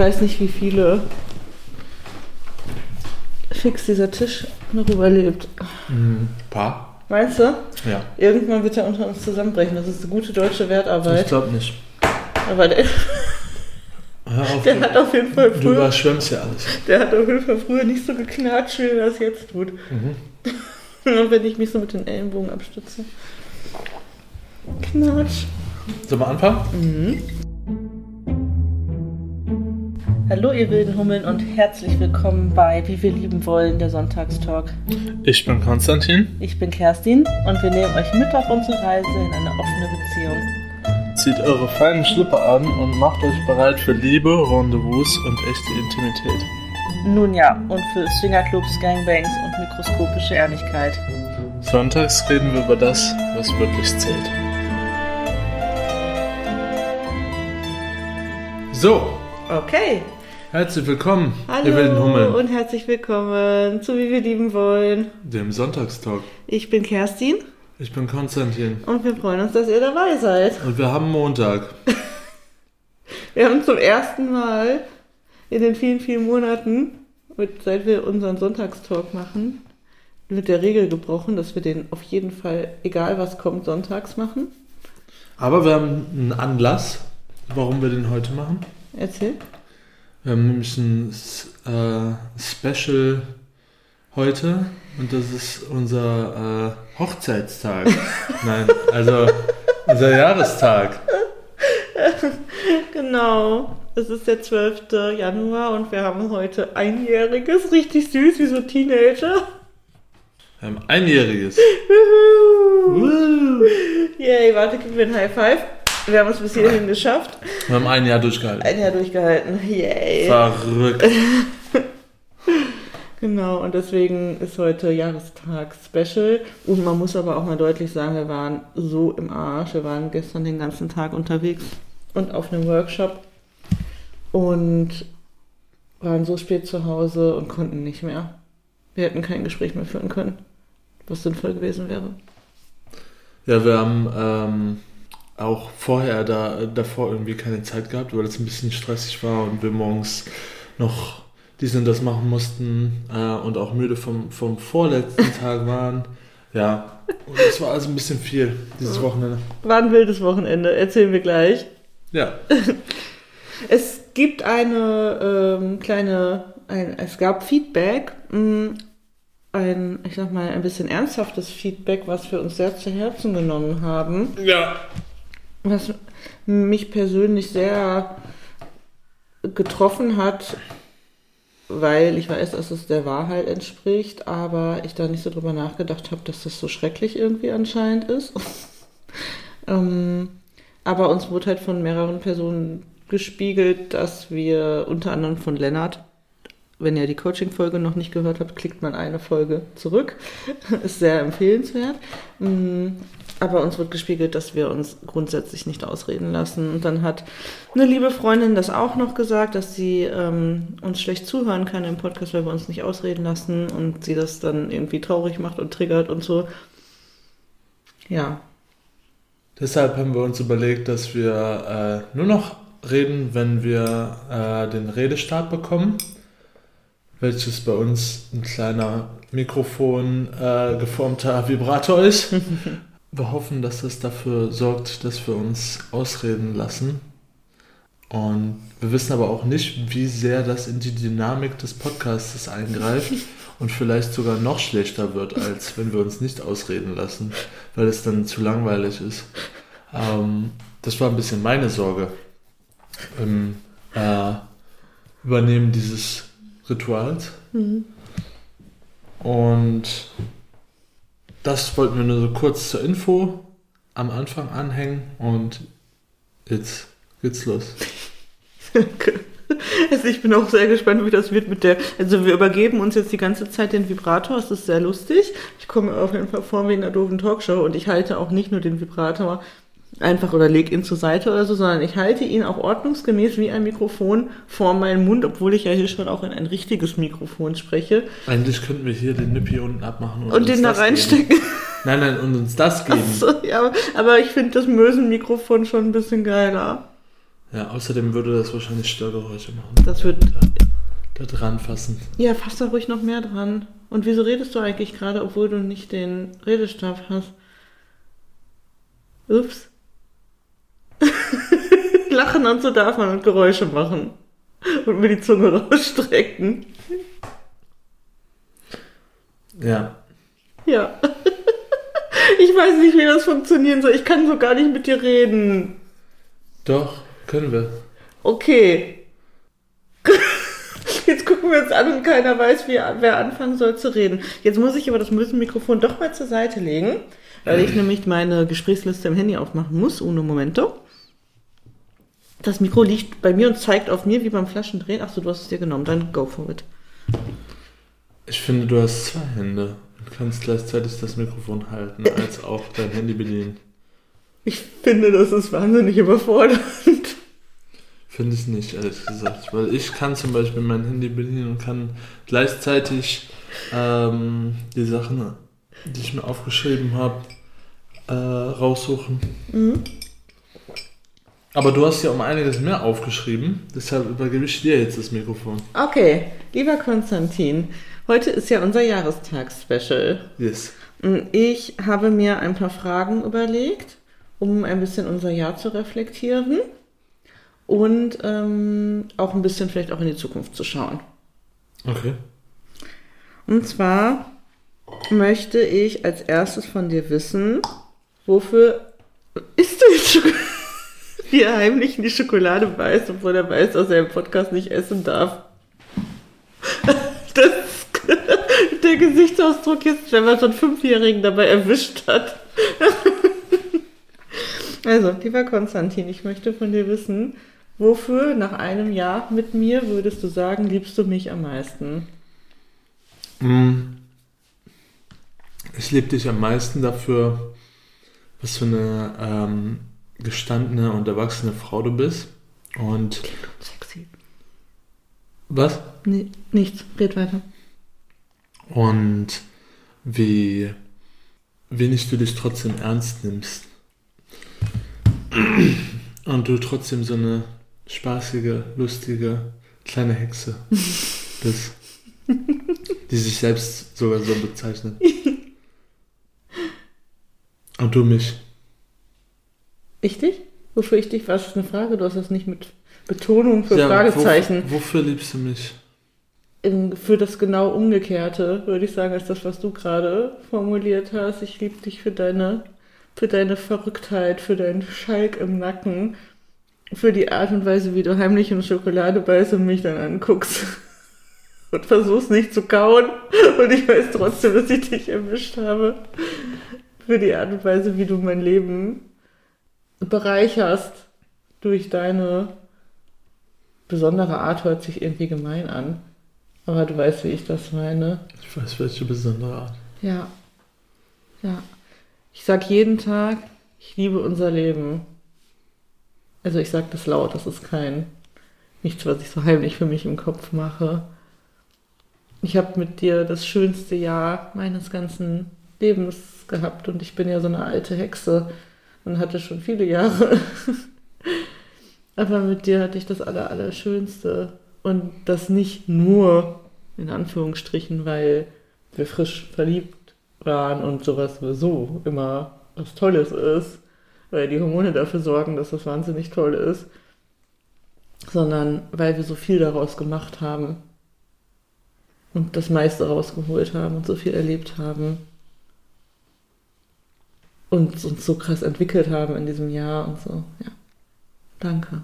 weiß nicht, wie viele fix dieser Tisch noch überlebt. Ein paar. Meinst du? Ja. Irgendwann wird er unter uns zusammenbrechen. Das ist eine gute deutsche Ich Wertarbeit. glaube nicht. Aber der, auf, der hat auf jeden Fall du früher, überschwemmst ja alles. der hat auf jeden Fall früher nicht so geknatscht, wie er das jetzt tut. Und wenn ich mich so mit den Ellenbogen abstütze. Knatsch. Sollen wir anfangen? Hallo ihr wilden Hummeln und herzlich willkommen bei Wie wir lieben wollen, der Sonntagstalk. Ich bin Konstantin. Ich bin Kerstin und wir nehmen euch mit auf unsere Reise in eine offene Beziehung. Zieht eure feinen Schlipper an und macht euch bereit für Liebe, Rendezvous und echte Intimität. Nun ja, und für Swingerclubs, Gangbangs und mikroskopische Ehrlichkeit. Sonntags reden wir über das, was wirklich zählt. So, Okay, herzlich willkommen, hallo ihr wilden Hummeln, und herzlich willkommen zu Wie wir lieben wollen. dem Sonntagstalk. Ich bin Kerstin Ich bin Konstantin und wir freuen uns, dass ihr dabei seid. und wir haben Montag. Wir haben zum ersten Mal in den vielen, vielen Monaten, seit wir unseren Sonntagstalk machen, mit der Regel gebrochen, dass wir den auf jeden Fall, egal was kommt, sonntags machen. Aber wir haben einen Anlass, warum wir den heute machen. Erzähl. Wir haben nämlich ein äh, Special heute und das ist unser äh, Hochzeitstag. Nein, also unser Jahrestag. Genau. Es ist der 12. Januar und wir haben heute einjähriges, richtig süß, wie so Teenager. Wir haben einjähriges. Yay, warte, gib mir ein High Five. Wir haben es bis hierhin geschafft. Wir haben ein Jahr durchgehalten. Ein Jahr durchgehalten. Yay. Verrückt. Genau, und deswegen ist heute Jahrestag-Special. Und man muss aber auch mal deutlich sagen, wir waren so im Arsch. Wir waren gestern den ganzen Tag unterwegs und auf einem Workshop und waren so spät zu Hause und konnten nicht mehr. Wir hätten kein Gespräch mehr führen können, was sinnvoll gewesen wäre. Ja, wir haben ähm, auch vorher da, davor irgendwie keine Zeit gehabt, weil es ein bisschen stressig war und wir morgens noch dies und das machen mussten äh, und auch müde vom, vom vorletzten Tag waren. Ja, und es war also ein bisschen viel dieses Wochenende. War ein wildes Wochenende, erzählen wir gleich. Ja, Es gibt eine ähm, kleine, ein, es gab Feedback, mh, ein, ich sag mal, ein bisschen ernsthaftes Feedback, was wir uns sehr zu Herzen genommen haben, ja. Was mich persönlich sehr getroffen hat, weil ich weiß, dass es der Wahrheit entspricht, aber ich da nicht so drüber nachgedacht habe, dass das so schrecklich irgendwie anscheinend ist. ähm, aber uns wurde halt von mehreren Personen gespiegelt, dass wir unter anderem von Lennart, wenn ihr die Coaching-Folge noch nicht gehört habt, klickt man eine Folge zurück. Ist sehr empfehlenswert. Aber uns wird gespiegelt, dass wir uns grundsätzlich nicht ausreden lassen. Und dann hat eine liebe Freundin das auch noch gesagt, dass sie ähm, uns schlecht zuhören kann im Podcast, weil wir uns nicht ausreden lassen und sie das dann irgendwie traurig macht und triggert und so. Ja, Deshalb haben wir uns überlegt, dass wir äh, nur noch reden, wenn wir äh, den Redestart bekommen, welches bei uns ein kleiner Mikrofon äh, geformter Vibrator ist. wir hoffen, dass das dafür sorgt, dass wir uns ausreden lassen. Und wir wissen aber auch nicht, wie sehr das in die Dynamik des Podcasts eingreift und vielleicht sogar noch schlechter wird, als wenn wir uns nicht ausreden lassen, weil es dann zu langweilig ist. Ähm, das war ein bisschen meine Sorge im äh, Übernehmen dieses Rituals. Und das wollten wir nur so kurz zur Info am Anfang anhängen und jetzt geht's los. Also ich bin auch sehr gespannt, wie das wird mit der. Also wir übergeben uns jetzt die ganze Zeit den Vibrator. Es ist sehr lustig. Ich komme auf jeden Fall vor wie in einer doofen Talkshow und ich halte auch nicht nur den Vibrator einfach oder leg ihn zur Seite oder so, sondern ich halte ihn auch ordnungsgemäß wie ein Mikrofon vor meinen Mund, obwohl ich ja hier schon auch in ein richtiges Mikrofon spreche Eigentlich könnten wir hier den Nippi unten abmachen und uns den da das geben. reinstecken. Nein, nein, und uns das geben. So, ja, aber ich finde das Mösenmikrofon schon ein bisschen geiler. Ja, außerdem würde das wahrscheinlich Störgeräusche machen. Das wird. Da, da dran fassen. Ja, fass da ruhig noch mehr dran. Und wieso redest du eigentlich gerade, obwohl du nicht den Redestab hast? Ups. Lachen und so darf man und Geräusche machen. Und mir die Zunge rausstrecken. Ja. Ja. Ich weiß nicht, wie das funktionieren soll. Ich kann so gar nicht mit dir reden. Doch, können wir. Okay. Jetzt gucken wir uns an und keiner weiß, wie, wer anfangen soll zu reden. Jetzt muss ich aber das Mikrofon doch mal zur Seite legen, weil ich nämlich meine Gesprächsliste im Handy aufmachen muss, ohne Momento. Das Mikro liegt bei mir und zeigt auf mir wie beim Flaschendrehen. Achso, du hast es dir genommen, dann go for it. Ich finde, du hast zwei Hände und kannst gleichzeitig das Mikrofon halten, als auch dein Handy bedienen. Ich finde, das ist wahnsinnig überfordernd. Finde ich nicht, ehrlich gesagt. Weil ich kann zum Beispiel mein Handy bedienen und kann gleichzeitig ähm, die Sachen, die ich mir aufgeschrieben habe, äh, raussuchen. Mhm. Aber du hast ja um einiges mehr aufgeschrieben, deshalb übergebe ich dir jetzt das Mikrofon. Okay, lieber Konstantin, heute ist ja unser Jahrestagsspecial. Yes. Ich habe mir ein paar Fragen überlegt, um ein bisschen unser Jahr zu reflektieren und ähm, auch ein bisschen vielleicht auch in die Zukunft zu schauen. Okay. Und zwar möchte ich als erstes von dir wissen, wofür isst du jetzt Schokolade? Wie er heimlich in die Schokolade beißt, obwohl er weiß, dass er im Podcast nicht essen darf. Das der Gesichtsausdruck jetzt, wenn man einen Fünfjährigen dabei erwischt hat. Also, lieber Konstantin, ich möchte von dir wissen, wofür nach einem Jahr mit mir würdest du sagen, liebst du mich am meisten? Mm. Ich liebe dich am meisten dafür, was für eine ähm, gestandene und erwachsene Frau du bist. Und Sexy. was? Nee, nichts. Red weiter. Und wie wenig du dich trotzdem ernst nimmst. Und du trotzdem so eine spaßige, lustige kleine Hexe bist. Die sich selbst sogar so bezeichnet. Und du mich. Ich dich? Wofür ich dich? Was ist eine Frage? Du hast das nicht mit Betonung für Ja, Fragezeichen. Wofür, wofür liebst du mich? In, für das genau Umgekehrte würde ich sagen, als das, was du gerade formuliert hast. Ich liebe dich für deine, für deine Verrücktheit, für deinen Schalk im Nacken, für die Art und Weise, wie du heimlich in Schokolade beißt und mich dann anguckst. Und versuchst nicht zu kauen. Und ich weiß trotzdem, dass ich dich erwischt habe. Für die Art und Weise, wie du mein Leben bereicherst durch deine besondere Art, hört sich irgendwie gemein an. Aber du weißt, wie ich das meine. Ich weiß, welche besondere Art. Ja. Ja. Ich sag jeden Tag, ich liebe unser Leben. Also ich sag das laut, das ist kein nichts, was ich so heimlich für mich im Kopf mache. Ich habe mit dir das schönste Jahr meines ganzen Lebens gehabt und ich bin ja so eine alte Hexe und hatte schon viele Jahre. Aber mit dir hatte ich das aller, Allerschönste. Und das nicht nur, in Anführungsstrichen, weil wir frisch verliebt waren und sowas sowieso immer was Tolles ist, weil die Hormone dafür sorgen, dass das wahnsinnig toll ist, sondern weil wir so viel daraus gemacht haben und das meiste rausgeholt haben und so viel erlebt haben und uns so krass entwickelt haben in diesem Jahr und so. Ja. Danke.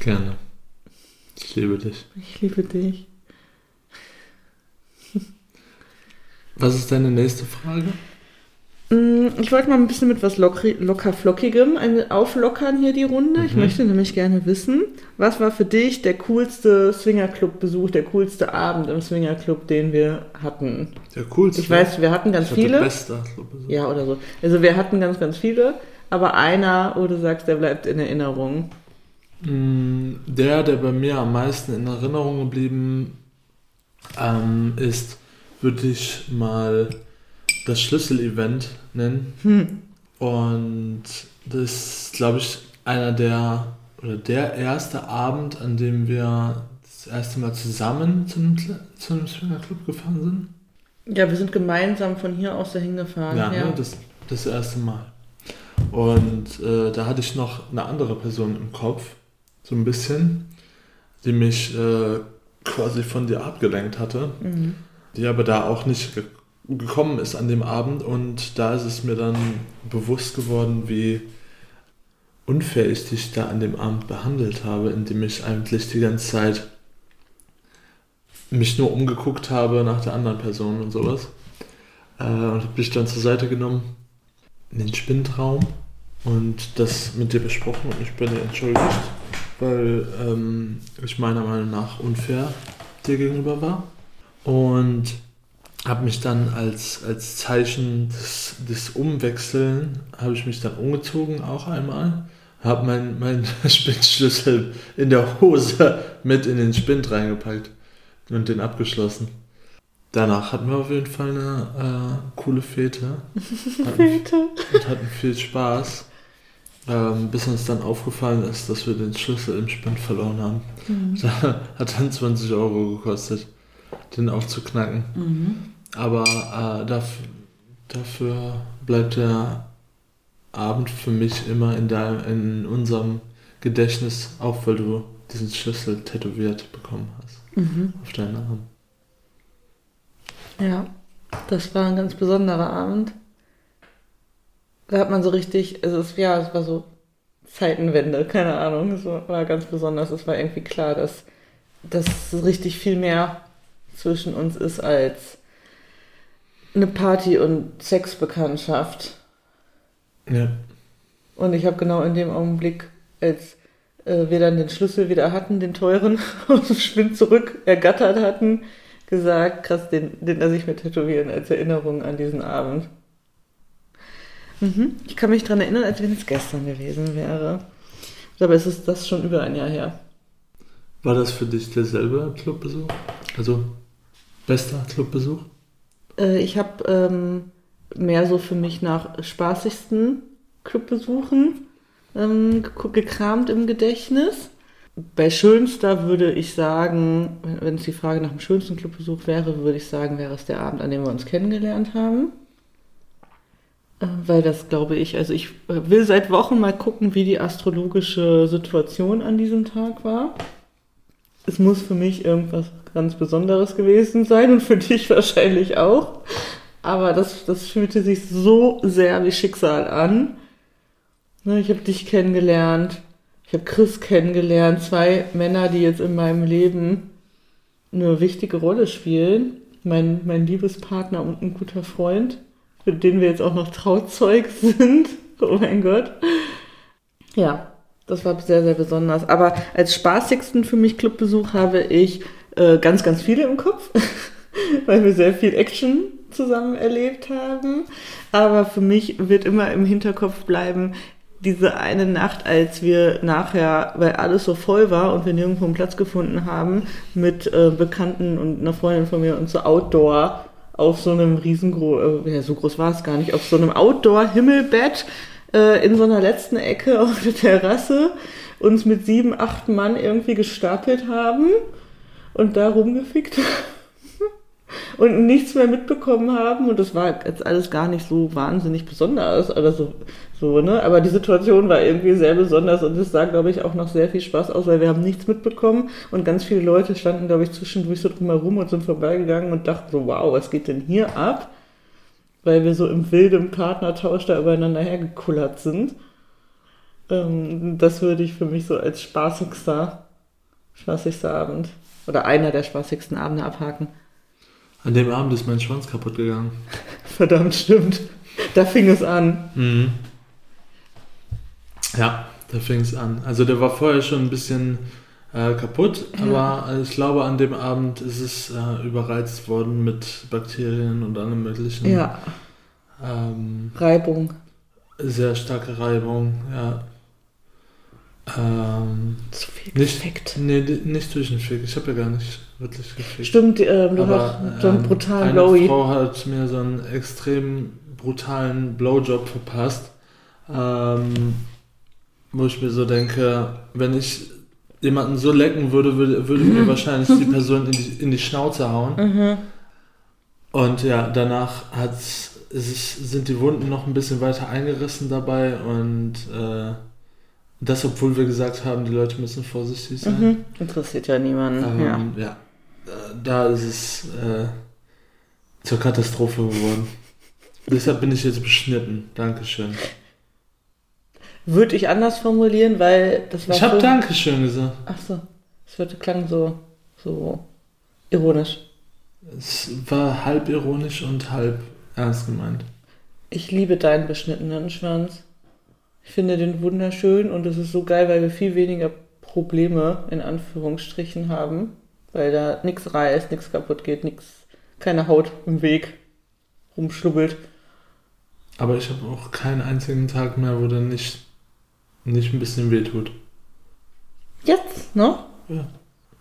Gerne. Ich liebe dich. Ich liebe dich. Was ist deine nächste Frage? Mm, Ich wollte mal ein bisschen mit was locker, locker flockigem ein- auflockern hier die Runde. Ich Mhm. möchte nämlich gerne wissen, was war für dich der coolste Swingerclub-Besuch, der coolste Abend im Swingerclub, den wir hatten? Der coolste. Ich weiß, wir hatten ganz ich viele. Beste. Ja, oder so. Also wir hatten ganz, ganz viele, aber einer, wo du sagst, der bleibt in Erinnerung. Mm, Der, der bei mir am meisten in Erinnerung geblieben ähm, ist, würde ich mal das Schlüsselevent nennen. Hm. Und das ist, glaube ich, einer der, oder der erste Abend, an dem wir das erste Mal zusammen zu einem, zu einem Swingerclub gefahren sind. Ja, wir sind gemeinsam von hier aus dahin gefahren. Ja, ja. Ne, das, das erste Mal. Und äh, da hatte ich noch eine andere Person im Kopf, so ein bisschen, die mich äh, quasi von dir abgelenkt hatte, mhm. die aber da auch nicht gekommen ist an dem Abend. Und da ist es mir dann bewusst geworden, wie unfair ich dich da an dem Abend behandelt habe, indem ich eigentlich die ganze Zeit mich nur umgeguckt habe nach der anderen Person und sowas. Äh, und habe dich dann zur Seite genommen in den Spindraum und das mit dir besprochen und mich bei dir entschuldigt, weil ähm, ich meiner Meinung nach unfair dir gegenüber war. Und habe mich dann als, als Zeichen des, des Umwechseln, habe ich mich dann umgezogen auch einmal, habe meinen mein Spindschlüssel in der Hose mit in den Spind reingepackt und den abgeschlossen. Danach hatten wir auf jeden Fall eine äh, coole Fete. Fete. Und hatten viel Spaß. Ähm, bis uns dann aufgefallen ist, dass wir den Schlüssel im Spind verloren haben. Mhm. Da hat dann 20 Euro gekostet, den aufzuknacken. Mhm. Aber äh, dafür, dafür bleibt der Abend für mich immer in, der, in unserem Gedächtnis auf, weil du diesen Schlüssel tätowiert bekommen hast. Mhm. Auf deinen Arm. Ja, das war ein ganz besonderer Abend. Da hat man so richtig, also es, ja, es war so Zeitenwende, keine Ahnung, es war ganz besonders. Es war irgendwie klar, dass, dass richtig viel mehr zwischen uns ist als eine Party- und Sexbekanntschaft. Ja. Und ich habe genau in dem Augenblick, als äh, wir dann den Schlüssel wieder hatten, den teuren, aus dem Schwind zurück ergattert hatten, gesagt, krass, den, den lasse ich mir tätowieren als Erinnerung an diesen Abend. Mhm. Ich kann mich daran erinnern, als wenn es gestern gewesen wäre. Aber es ist das schon über ein Jahr her. War das für dich derselbe Clubbesuch? Also bester Clubbesuch? Äh, ich habe ähm, mehr so für mich nach spaßigsten Clubbesuchen ähm, gekramt im Gedächtnis. Bei schönster würde ich sagen, wenn es die Frage nach dem schönsten Clubbesuch wäre, würde ich sagen, wäre es der Abend, an dem wir uns kennengelernt haben. Äh, weil das glaube ich, also ich äh, will seit Wochen mal gucken, wie die astrologische Situation an diesem Tag war. Es muss für mich irgendwas ganz Besonderes gewesen sein und für dich wahrscheinlich auch. Aber das, das fühlte sich so sehr wie Schicksal an. Ne, ich habe dich kennengelernt, ich habe Chris kennengelernt, zwei Männer, die jetzt in meinem Leben eine wichtige Rolle spielen. Mein, mein Liebespartner und ein guter Freund, mit dem wir jetzt auch noch Trauzeug sind. Oh mein Gott. Ja, das war sehr, sehr besonders. Aber als spaßigsten für mich Clubbesuch habe ich äh, ganz, ganz viele im Kopf, weil wir sehr viel Action zusammen erlebt haben. Aber für mich wird immer im Hinterkopf bleiben, diese eine Nacht, als wir nachher, weil alles so voll war und wir nirgendwo einen Platz gefunden haben, mit äh, Bekannten und einer Freundin von mir und so Outdoor auf so einem riesengroß, äh, ja, so groß war es gar nicht, auf so einem Outdoor-Himmelbett äh, in so einer letzten Ecke auf der Terrasse uns mit sieben, acht Mann irgendwie gestapelt haben und da rumgefickt und nichts mehr mitbekommen haben und das war jetzt alles gar nicht so wahnsinnig besonders oder so, so, ne? Aber die Situation war irgendwie sehr besonders und es sah, glaube ich, auch noch sehr viel Spaß aus, weil wir haben nichts mitbekommen und ganz viele Leute standen, glaube ich, zwischendurch so drumherum und sind vorbeigegangen und dachten so, wow, was geht denn hier ab? Weil wir so im wilden Partnertausch da übereinander hergekullert sind. Ähm, das würde ich für mich so als spaßigster, spaßigster Abend oder einer der spaßigsten Abende abhaken. An dem Abend ist mein Schwanz kaputt gegangen. Verdammt, stimmt. Da fing es an. Mhm. Ja, da fing es an. Also der war vorher schon ein bisschen äh, kaputt, ja. aber ich glaube, an dem Abend ist es äh, überreizt worden mit Bakterien und allem möglichen. Ja. Ähm, Reibung. Sehr starke Reibung, ja. Ähm, Zu viel gefickt. Nicht, nee, nicht durch den Fick. Ich habe ja gar nicht wirklich gefickt. Stimmt, ähm, du hast so einen ähm, brutalen eine Blowy. Frau hat mir so einen extrem brutalen Blowjob verpasst. Ähm, wo ich mir so denke, wenn ich jemanden so lecken würde, würde, würde mir wahrscheinlich die Person in die, in die Schnauze hauen. Mhm. Und ja, danach hat's, es ist, sind die Wunden noch ein bisschen weiter eingerissen dabei und äh, das, obwohl wir gesagt haben, die Leute müssen vorsichtig sein. Mhm. Interessiert ja niemanden. ja. Ähm, ja. Äh, Da ist es äh, zur Katastrophe geworden. Deshalb bin ich jetzt beschnitten. Dankeschön. Würde ich anders formulieren, weil das war. Ich habe so- Dankeschön gesagt. Ach so. Es wird, klang so, so ironisch. Es war halb ironisch und halb ernst gemeint. Ich liebe deinen beschnittenen Schwanz. Ich finde den wunderschön und es ist so geil, weil wir viel weniger Probleme in Anführungsstrichen haben, weil da nichts reißt, nichts kaputt geht, nichts, keine Haut im Weg rumschlubbelt. Aber ich habe auch keinen einzigen Tag mehr, wo der nicht, nicht ein bisschen wehtut. Jetzt, ne? Ja.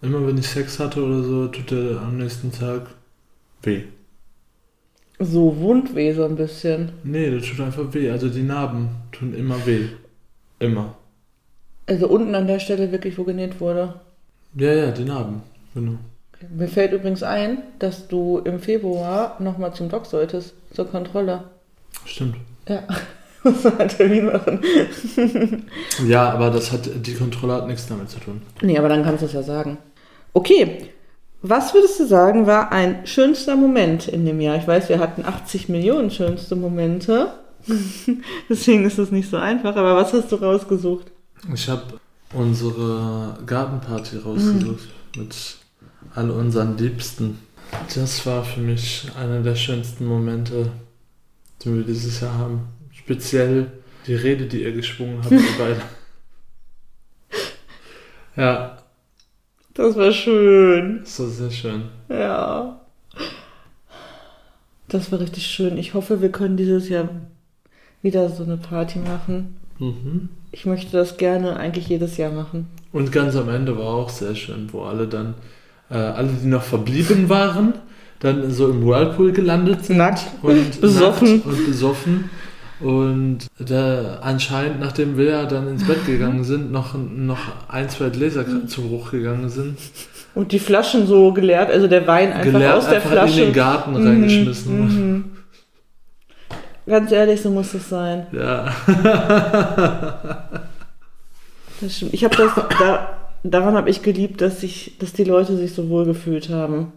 Immer wenn ich Sex hatte oder so, tut der am nächsten Tag weh. So Wundweh so ein bisschen. Nee, der tut einfach weh. Also die Narben tun immer weh. Immer. Also unten an der Stelle wirklich, wo genäht wurde. Ja, ja, die Narben. Genau. Mir fällt übrigens ein, dass du im Februar nochmal zum Doc solltest, zur Kontrolle. Stimmt. Ja, muss man einen Termin machen. Ja, aber das hat, die Kontrolle hat nichts damit zu tun. Nee, aber dann kannst du es ja sagen. Okay, was würdest du sagen, war ein schönster Moment in dem Jahr? Ich weiß, wir hatten 80 Millionen schönste Momente. Deswegen ist es nicht so einfach, aber was hast du rausgesucht? Ich habe unsere Gartenparty rausgesucht mit all unseren Liebsten. Das war für mich einer der schönsten Momente, die wir dieses Jahr haben. Speziell die Rede, die ihr geschwungen habt, ihr beide. Ja, Das war schön. war sehr schön. Ja. Das war richtig schön. Ich hoffe, wir können dieses Jahr wieder so eine Party machen. Mhm. Ich möchte das gerne eigentlich jedes Jahr machen. Und ganz am Ende war auch sehr schön, wo alle dann, äh, alle, die noch verblieben waren, dann so im Whirlpool gelandet sind. Nackt. und Besoffen. nackt und besoffen. Und da anscheinend, nachdem wir ja dann ins Bett gegangen sind, noch, noch ein, zwei Gläser zu Bruch gegangen sind. Und die Flaschen so geleert, also der Wein einfach Geleert aus der einfach Flasche. in den Garten Mhm, reingeschmissen. mhm. Ganz ehrlich, so muss es sein. Ja. Das stimmt. Ich habe das, da, daran habe ich geliebt, dass sich, dass die Leute sich so wohl gefühlt haben.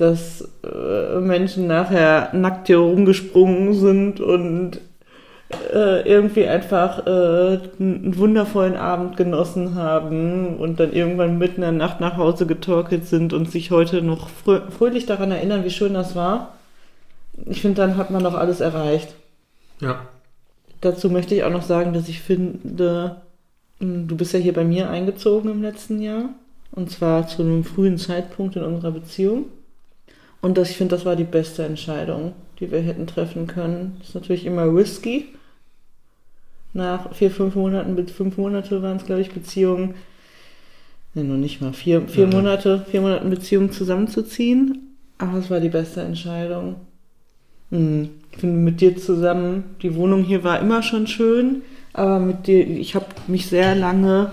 Dass äh, Menschen nachher nackt hier rumgesprungen sind und äh, irgendwie einfach äh, einen wundervollen Abend genossen haben und dann irgendwann mitten in der Nacht nach Hause getorkelt sind und sich heute noch frö fröhlich daran erinnern, wie schön das war. Ich finde, dann hat man doch alles erreicht. Ja. Dazu möchte ich auch noch sagen, dass ich finde, mh, du bist ja hier bei mir eingezogen im letzten Jahr. Und zwar zu einem frühen Zeitpunkt in unserer Beziehung. Und das, ich finde, das war die beste Entscheidung, die wir hätten treffen können. ist natürlich immer risky. Nach vier, fünf Monaten, fünf Monate waren es, glaube ich, Beziehungen. Ne, noch nicht mal. Vier, vier Mhm. Monate, vier Monate Beziehungen zusammenzuziehen. Aber es war die beste Entscheidung. Hm, Ich finde mit dir zusammen, die Wohnung hier war immer schon schön, aber mit dir, ich habe mich sehr lange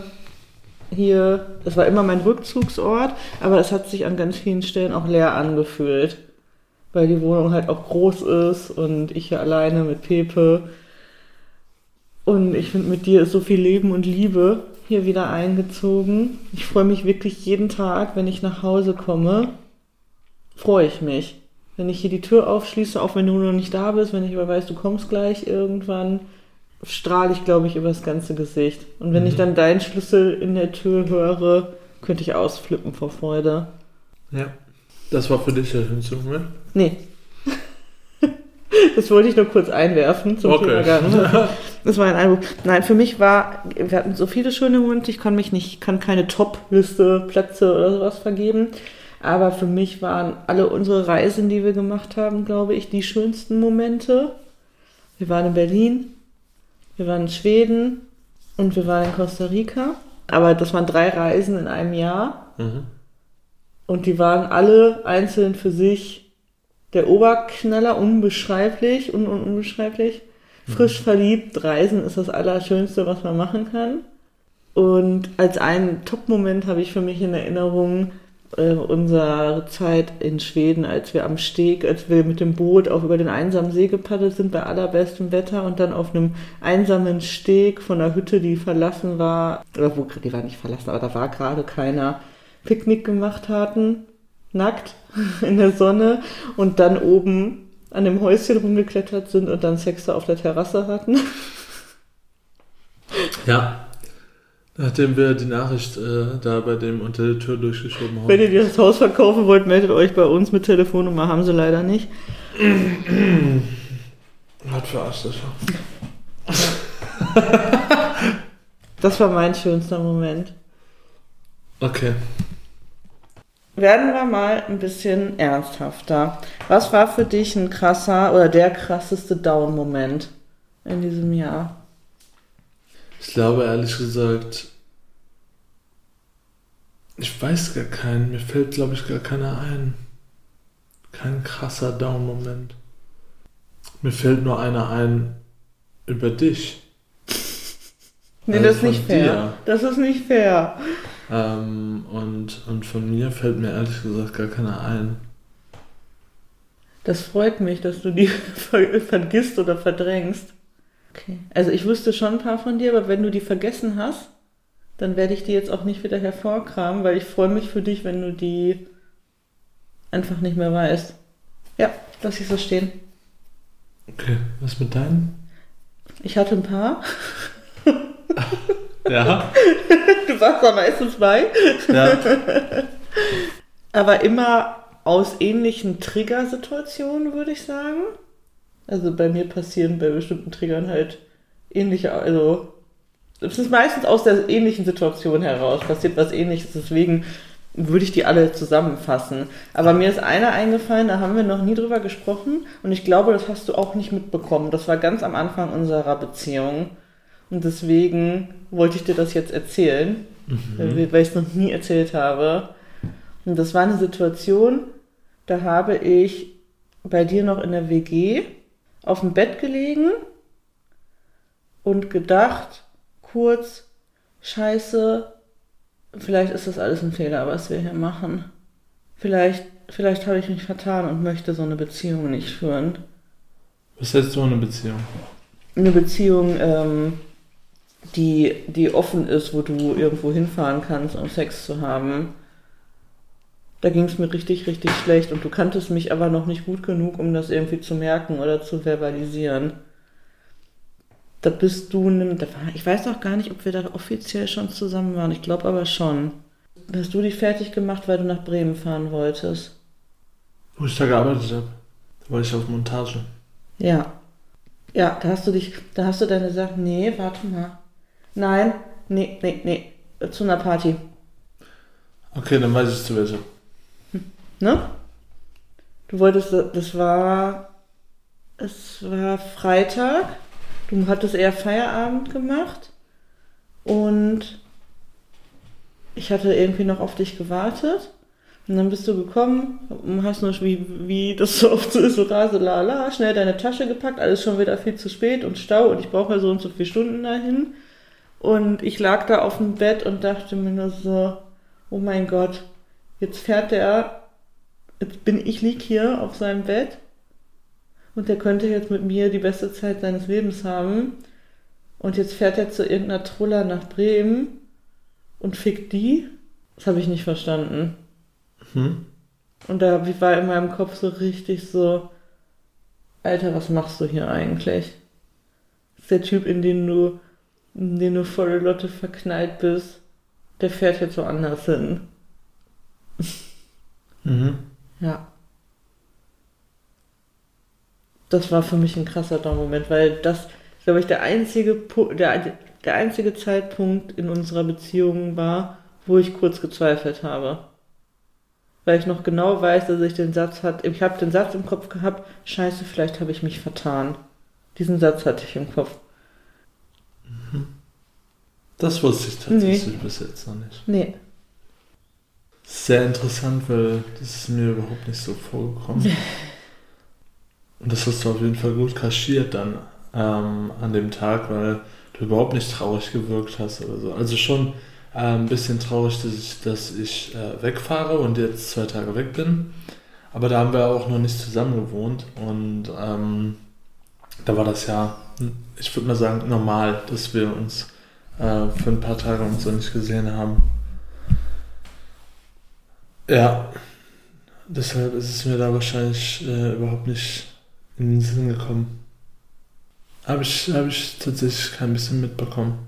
hier, das war immer mein Rückzugsort, aber es hat sich an ganz vielen Stellen auch leer angefühlt, weil die Wohnung halt auch groß ist und ich hier alleine mit Pepe. Und ich finde, mit dir ist so viel Leben und Liebe hier wieder eingezogen. Ich freue mich wirklich jeden Tag, wenn ich nach Hause komme, freue ich mich. Wenn ich hier die Tür aufschließe, auch wenn du noch nicht da bist, wenn ich aber weiß, du kommst gleich irgendwann, strahle ich, glaube ich, über das ganze Gesicht. Und wenn Mhm. ich dann deinen Schlüssel in der Tür höre, könnte ich ausflippen vor Freude. Ja. Das war für dich der schönste Moment. Nee. Das wollte ich nur kurz einwerfen zum Okay. Thema Garten. Das war ein Eindruck. Nein, für mich war, wir hatten so viele schöne Momente, ich kann mich nicht, kann keine Top-Liste, Plätze oder sowas vergeben. Aber für mich waren alle unsere Reisen, die wir gemacht haben, glaube ich, die schönsten Momente. Wir waren in Berlin, wir waren in Schweden und wir waren in Costa Rica. Aber das waren drei Reisen in einem Jahr. Mhm. Und die waren alle einzeln für sich der Oberknaller, unbeschreiblich, un, un, unbeschreiblich. Frisch verliebt, reisen ist das Allerschönste, was man machen kann. Und als einen Top-Moment habe ich für mich in Erinnerung äh, unsere Zeit in Schweden, als wir am Steg, als wir mit dem Boot auch über den einsamen See gepaddelt sind bei allerbestem Wetter und dann auf einem einsamen Steg von einer Hütte, die verlassen war, oder wo, die war nicht verlassen, aber da war gerade keiner, Picknick gemacht hatten, nackt in der Sonne und dann oben an dem Häuschen rumgeklettert sind und dann Sex da auf der Terrasse hatten. Ja. Nachdem wir die Nachricht äh, da bei dem unter der Tür durchgeschoben haben. Wenn ihr das Haus verkaufen wollt, meldet euch bei uns mit Telefonnummer, haben sie leider nicht. Was für Arschlöcher. Das war mein schönster Moment. Okay. Werden wir mal ein bisschen ernsthafter. Was war für dich ein krasser oder der krasseste Down-Moment in diesem Jahr? Ich glaube ehrlich gesagt, ich weiß gar keinen. Mir fällt, glaube ich, gar keiner ein. Kein krasser Down-Moment. Mir fällt nur einer ein über dich. Nee, Also das ist nicht von fair. dir. Das ist nicht fair. Ähm, und, und von mir fällt mir ehrlich gesagt gar keiner ein. Das freut mich, dass du die ver vergisst oder verdrängst. Okay. Also ich wüsste schon ein paar von dir, aber wenn du die vergessen hast, dann werde ich die jetzt auch nicht wieder hervorkramen, weil ich freue mich für dich, wenn du die einfach nicht mehr weißt. Ja, lass ich so stehen. Okay, was mit deinen? Ich hatte ein paar. Ja. Du warst da meistens bei. ja. Aber immer aus ähnlichen Triggersituationen, würde ich sagen. Also bei mir passieren bei bestimmten Triggern halt ähnliche, also es ist meistens aus der ähnlichen Situation heraus, passiert was ähnliches, deswegen würde ich die alle zusammenfassen. Aber mir ist einer eingefallen, da haben wir noch nie drüber gesprochen und ich glaube, das hast du auch nicht mitbekommen. Das war ganz am Anfang unserer Beziehung und deswegen wollte ich dir das jetzt erzählen, weil weil ich es noch nie erzählt habe. Und das war eine Situation, da habe ich bei dir noch in der WG auf dem Bett gelegen und gedacht, kurz, scheiße, vielleicht ist das alles ein Fehler, was wir hier machen. Vielleicht, vielleicht habe ich mich vertan und möchte so eine Beziehung nicht führen. Was heißt so eine Beziehung? Eine Beziehung, ähm, die, die offen ist, wo du irgendwo hinfahren kannst, um Sex zu haben. Da ging es mir richtig, richtig schlecht und du kanntest mich aber noch nicht gut genug, um das irgendwie zu merken oder zu verbalisieren. Da bist du, da war, ich weiß auch gar nicht, ob wir da offiziell schon zusammen waren. Ich glaube aber schon. Hast du dich fertig gemacht, weil du nach Bremen fahren wolltest? Wo ich da gearbeitet habe. Da war ich auf Montage. Ja. Ja, da hast du dich, da hast du deine Sachen, nee, warte mal. Nein, nee, nee, nee, zu einer Party. Okay, dann weiß ich zu welcher. Ne? Du wolltest, das war, es war Freitag. Du hattest eher Feierabend gemacht. Und ich hatte irgendwie noch auf dich gewartet. Und dann bist du gekommen und hast nur, wie, wie das so oft so ist, so rase, la, la, schnell deine Tasche gepackt, alles schon wieder viel zu spät und Stau und ich brauche ja so und so viele Stunden dahin. Und ich lag da auf dem Bett und dachte mir nur so, oh mein Gott, jetzt fährt der jetzt bin ich lieg hier auf seinem Bett und der könnte jetzt mit mir die beste Zeit seines Lebens haben und jetzt fährt er zu irgendeiner Truller nach Bremen und fickt die. Das habe ich nicht verstanden. Hm? Und da war in meinem Kopf so richtig so, Alter, was machst du hier eigentlich? Das ist der Typ, in den du, in den du volle Lotte verknallt bist, der fährt jetzt woanders hin. Mhm. Ja. Das war für mich ein krasser Down-Moment, weil das, glaube ich, der einzige, der, der einzige Zeitpunkt in unserer Beziehung war, wo ich kurz gezweifelt habe. Weil ich noch genau weiß, dass ich den Satz hatte, ich habe den Satz im Kopf gehabt, scheiße, vielleicht habe ich mich vertan. Diesen Satz hatte ich im Kopf. Das wusste ich tatsächlich bis jetzt noch nicht. Nee. Sehr interessant, weil das ist mir überhaupt nicht so vorgekommen. Und das hast du auf jeden Fall gut kaschiert dann ähm, an dem Tag, weil du überhaupt nicht traurig gewirkt hast oder so. Also schon äh, ein bisschen traurig, dass ich, dass ich äh, wegfahre und jetzt zwei Tage weg bin. Aber da haben wir auch noch nicht zusammen gewohnt und ähm, da war das ja, ich würde mal sagen, normal, dass wir uns äh, für ein paar Tage und so nicht gesehen haben. Ja, deshalb ist es mir da wahrscheinlich äh, überhaupt nicht in den Sinn gekommen. Habe ich, hab ich tatsächlich kein bisschen mitbekommen.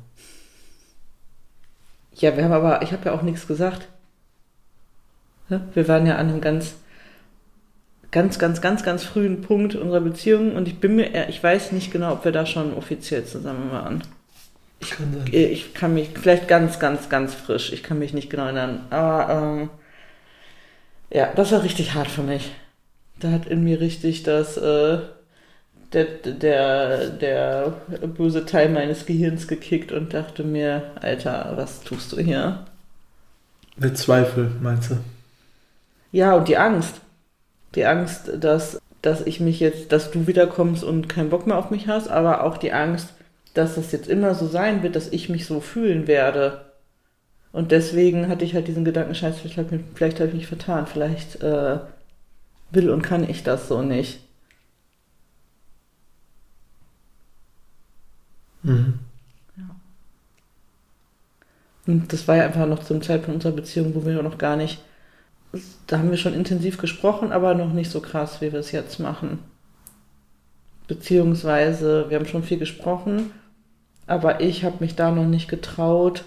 Ja, wir haben aber, ich habe ja auch nichts gesagt. Wir waren ja an einem ganz, ganz, ganz, ganz, ganz frühen Punkt unserer Beziehung und ich bin mir, ich weiß nicht genau, ob wir da schon offiziell zusammen waren. Ich kann, ich kann mich, vielleicht ganz, ganz, ganz frisch, ich kann mich nicht genau erinnern, aber ähm, ja, das war richtig hart für mich. Da hat in mir richtig das, äh, der, der, der böse Teil meines Gehirns gekickt und dachte mir, Alter, was tust du hier? Der Zweifel, meinst du? Ja, und die Angst. Die Angst, dass, dass ich mich jetzt, dass du wiederkommst und keinen Bock mehr auf mich hast, aber auch die Angst, dass das jetzt immer so sein wird, dass ich mich so fühlen werde. Und deswegen hatte ich halt diesen Gedanken, scheiße, vielleicht, habe ich mich vertan, vielleicht äh, will und kann ich das so nicht. Mhm. Ja. Und das war ja einfach noch zum Zeitpunkt unserer Beziehung, wo wir noch gar nicht, da haben wir schon intensiv gesprochen, aber noch nicht so krass, wie wir es jetzt machen. Beziehungsweise, wir haben schon viel gesprochen, aber ich habe mich da noch nicht getraut,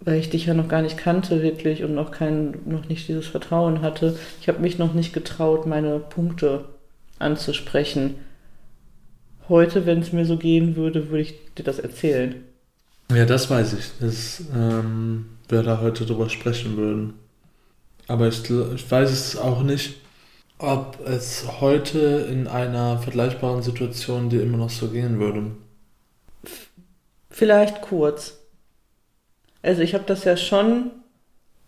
weil ich dich ja noch gar nicht kannte wirklich und noch kein, noch nicht dieses Vertrauen hatte. Ich habe mich noch nicht getraut, meine Punkte anzusprechen. Heute, wenn es mir so gehen würde, würde ich dir das erzählen. Ja, das weiß ich, dass ähm, wir da heute drüber sprechen würden. Aber ich, ich weiß es auch nicht, ob es heute in einer vergleichbaren Situation dir immer noch so gehen würde. Vielleicht kurz. Also ich habe das ja schon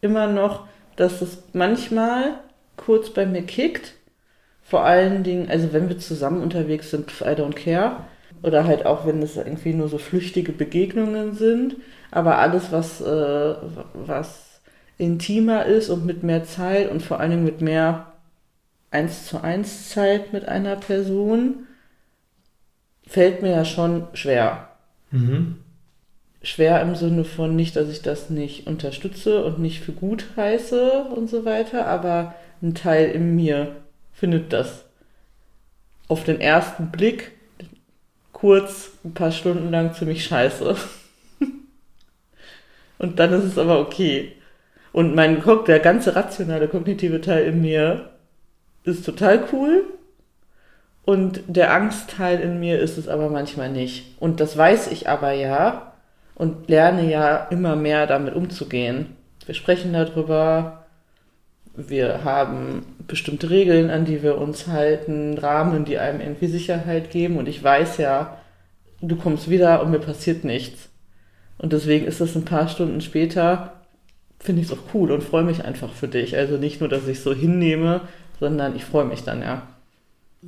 immer noch, dass es manchmal kurz bei mir kickt. Vor allen Dingen, also wenn wir zusammen unterwegs sind, I don't care. Oder halt auch, wenn es irgendwie nur so flüchtige Begegnungen sind. Aber alles, was, äh, was intimer ist und mit mehr Zeit und vor allen Dingen mit mehr 1 zu 1 Zeit mit einer Person, fällt mir ja schon schwer. Mhm schwer im Sinne von nicht, dass ich das nicht unterstütze und nicht für gut heiße und so weiter, aber ein Teil in mir findet das auf den ersten Blick kurz ein paar Stunden lang ziemlich scheiße. und dann ist es aber okay. Und mein der ganze rationale kognitive Teil in mir ist total cool. Und der Angstteil in mir ist es aber manchmal nicht. Und das weiß ich aber ja, und lerne ja immer mehr damit umzugehen. Wir sprechen darüber, wir haben bestimmte Regeln, an die wir uns halten, Rahmen, die einem irgendwie Sicherheit geben und ich weiß ja, du kommst wieder und mir passiert nichts. Und deswegen ist es ein paar Stunden später, finde ich es auch cool und freue mich einfach für dich. Also nicht nur, dass ich so hinnehme, sondern ich freue mich dann, ja.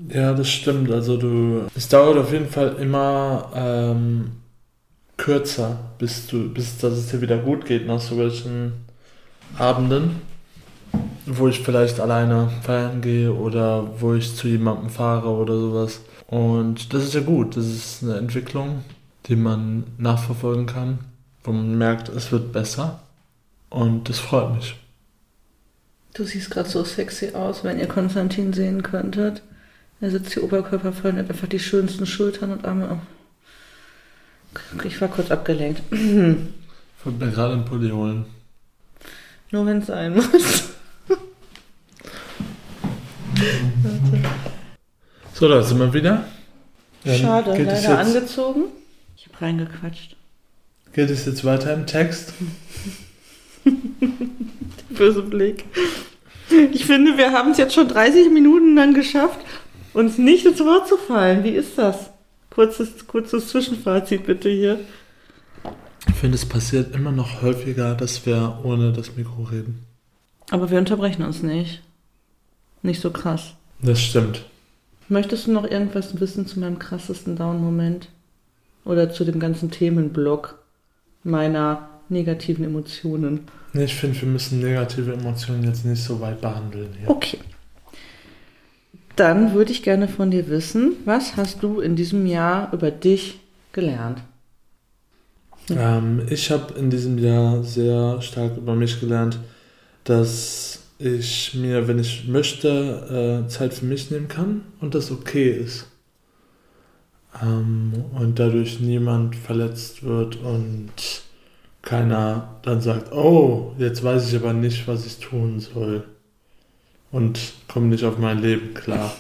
Ja, das stimmt. Also du, es dauert auf jeden Fall immer ähm, kürzer, bis du, bis dass es dir wieder gut geht nach solchen Abenden, wo ich vielleicht alleine feiern gehe oder wo ich zu jemandem fahre oder sowas. Und das ist ja gut, das ist eine Entwicklung, die man nachverfolgen kann, wo man merkt, es wird besser. Und das freut mich. Du siehst gerade so sexy aus, wenn ihr Konstantin sehen könntet. Er sitzt hier oberkörperfrei und hat einfach die schönsten Schultern und Arme. Ich war kurz abgelenkt. Ich wollte mir gerade einen Pulli holen. Nur wenn es sein muss. so, da sind wir wieder. Dann Schade, leider jetzt, angezogen. Ich habe reingequatscht. Geht es jetzt weiter im Text? Böse Blick. Ich finde, wir haben es jetzt schon 30 Minuten lang geschafft, uns nicht ins Wort zu fallen. Wie ist das? Kurzes, kurzes Zwischenfazit bitte hier. Ich finde, es passiert immer noch häufiger, dass wir ohne das Mikro reden. Aber wir unterbrechen uns nicht. Nicht so krass. Das stimmt. Möchtest du noch irgendwas wissen zu meinem krassesten Down-Moment? Oder zu dem ganzen Themenblock meiner negativen Emotionen? Nee, ich finde, wir müssen negative Emotionen jetzt nicht so weit behandeln hier. Okay. Dann würde ich gerne von dir wissen, was hast du in diesem Jahr über dich gelernt? Ähm, ich habe in diesem Jahr sehr stark über mich gelernt, dass ich mir, wenn ich möchte, äh, Zeit für mich nehmen kann und das okay ist. Ähm, und dadurch niemand verletzt wird und keiner dann sagt, oh, jetzt weiß ich aber nicht, was ich tun soll. Und komme nicht auf mein Leben klar.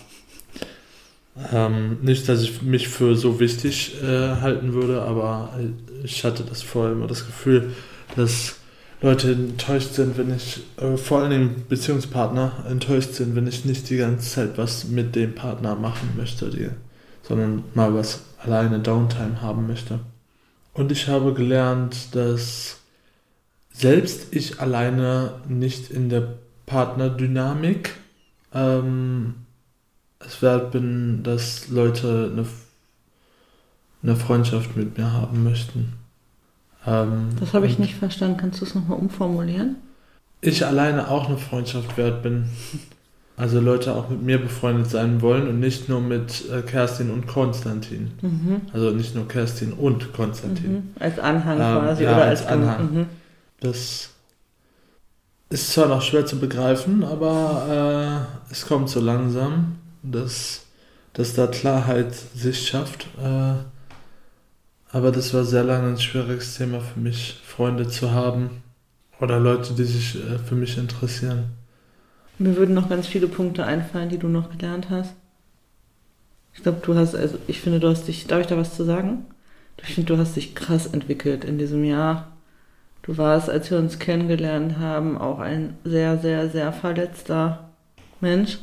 Ähm, nicht, dass ich mich für so wichtig äh, halten würde, aber ich hatte das vorher immer das Gefühl, dass Leute enttäuscht sind, wenn ich, äh, vor allen Dingen Beziehungspartner enttäuscht sind, wenn ich nicht die ganze Zeit was mit dem Partner machen möchte, die, sondern mal was alleine Downtime haben möchte. Und ich habe gelernt, dass selbst ich alleine nicht in der Partnerdynamik ähm, es wert bin, dass Leute eine, eine Freundschaft mit mir haben möchten. Ähm, das habe ich nicht verstanden. Kannst du es nochmal umformulieren? Ich alleine auch eine Freundschaft wert bin. Also Leute auch mit mir befreundet sein wollen und nicht nur mit äh, Kerstin und Konstantin. Mhm. Also nicht nur Kerstin und Konstantin. Mhm. Als Anhang ähm, quasi ja, oder als, als Anhang. Mhm. Das ist zwar noch schwer zu begreifen, aber äh, es kommt so langsam, dass, dass da Klarheit sich schafft. Äh, aber das war sehr lange ein schwieriges Thema für mich, Freunde zu haben oder Leute, die sich äh, für mich interessieren. Mir würden noch ganz viele Punkte einfallen, die du noch gelernt hast. Ich glaube, du hast, also ich finde, du hast dich, darf ich da was zu sagen? Ich finde, du hast dich krass entwickelt in diesem Jahr. Du warst, als wir uns kennengelernt haben, auch ein sehr, sehr, sehr verletzter Mensch.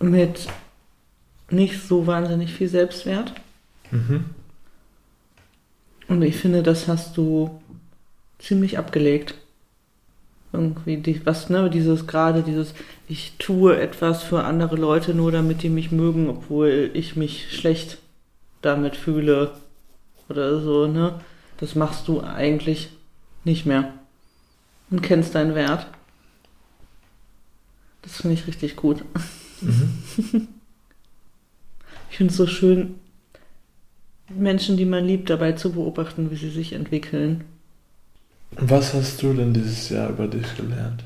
Mit nicht so wahnsinnig viel Selbstwert. Mhm. Und ich finde, das hast du ziemlich abgelegt. Irgendwie, die, was, ne, dieses gerade, dieses, ich tue etwas für andere Leute nur, damit die mich mögen, obwohl ich mich schlecht damit fühle. Oder so, ne? Das machst du eigentlich nicht mehr. Und kennst deinen Wert. Das finde ich richtig gut. Mhm. Ich finde es so schön, Menschen, die man liebt, dabei zu beobachten, wie sie sich entwickeln. Was hast du denn dieses Jahr über dich gelernt?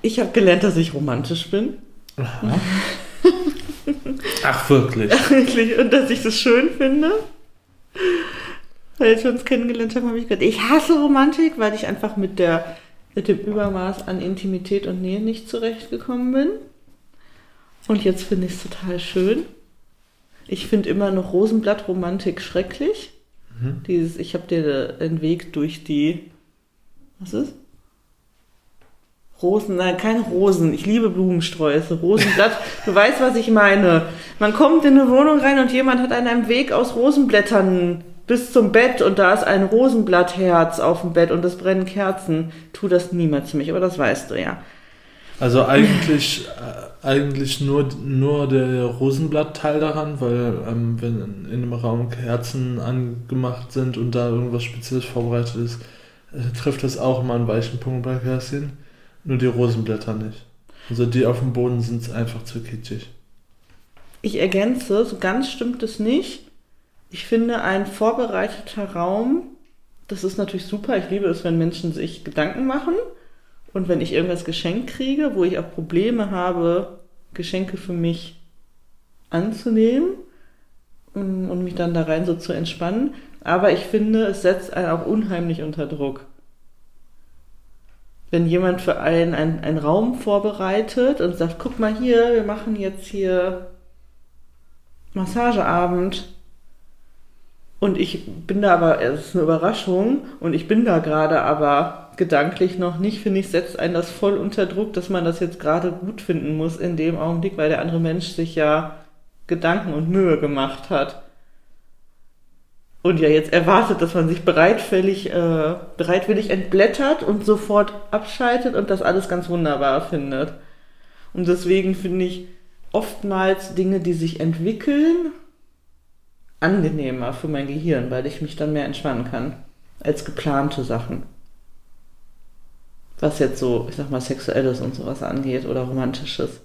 Ich habe gelernt, dass ich romantisch bin. Aha. Ach, wirklich? wirklich. Und dass ich das schön finde. Als wir uns kennengelernt haben, habe ich gesagt, ich hasse Romantik, weil ich einfach mit, der, mit dem Übermaß an Intimität und Nähe nicht zurechtgekommen bin. Und jetzt finde ich es total schön. Ich finde immer noch Rosenblattromantik schrecklich. Mhm. Dieses, ich habe dir den Weg durch die. Was ist? Rosen, nein, keine Rosen. Ich liebe Blumensträuße. Rosenblatt, du weißt, was ich meine. Man kommt in eine Wohnung rein und jemand hat an einem Weg aus Rosenblättern bis zum Bett und da ist ein Rosenblattherz auf dem Bett und es brennen Kerzen. Tu das niemals für mich, aber das weißt du ja. Also eigentlich, äh, eigentlich nur, nur der Rosenblattteil daran, weil ähm, wenn in einem Raum Kerzen angemacht sind und da irgendwas Spezielles vorbereitet ist, äh, trifft das auch immer einen weichen Punkt bei Kerstin. Nur die Rosenblätter nicht. Also die auf dem Boden sind einfach zu kitschig. Ich ergänze, so ganz stimmt es nicht. Ich finde, ein vorbereiteter Raum, das ist natürlich super. Ich liebe es, wenn Menschen sich Gedanken machen. Und wenn ich irgendwas geschenkt kriege, wo ich auch Probleme habe, Geschenke für mich anzunehmen und mich dann da rein so zu entspannen. Aber ich finde, es setzt einen auch unheimlich unter Druck. Wenn jemand für einen einen Raum vorbereitet und sagt, guck mal hier, wir machen jetzt hier Massageabend. Und ich bin da aber, es ist eine Überraschung und ich bin da gerade aber gedanklich noch nicht, finde ich, setzt einen das voll unter Druck, dass man das jetzt gerade gut finden muss in dem Augenblick, weil der andere Mensch sich ja Gedanken und Mühe gemacht hat. Und ja jetzt erwartet, dass man sich bereitwillig, äh, bereitwillig entblättert und sofort abschaltet und das alles ganz wunderbar findet. Und deswegen finde ich oftmals Dinge, die sich entwickeln, angenehmer für mein Gehirn, weil ich mich dann mehr entspannen kann als geplante Sachen. Was jetzt so, ich sag mal, sexuelles und sowas angeht oder romantisches.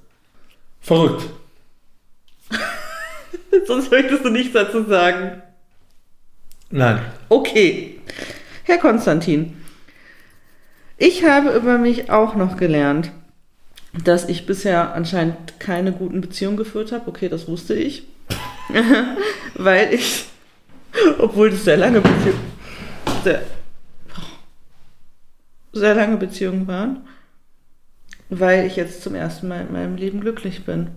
Verrückt. Sonst möchtest du nichts dazu sagen. Nein. Okay. Herr Konstantin, ich habe über mich auch noch gelernt, dass ich bisher anscheinend keine guten Beziehungen geführt habe. Okay, das wusste ich. Weil ich, obwohl das sehr lange Beziehungen, sehr, sehr lange Beziehungen waren, weil ich jetzt zum ersten Mal in meinem Leben glücklich bin.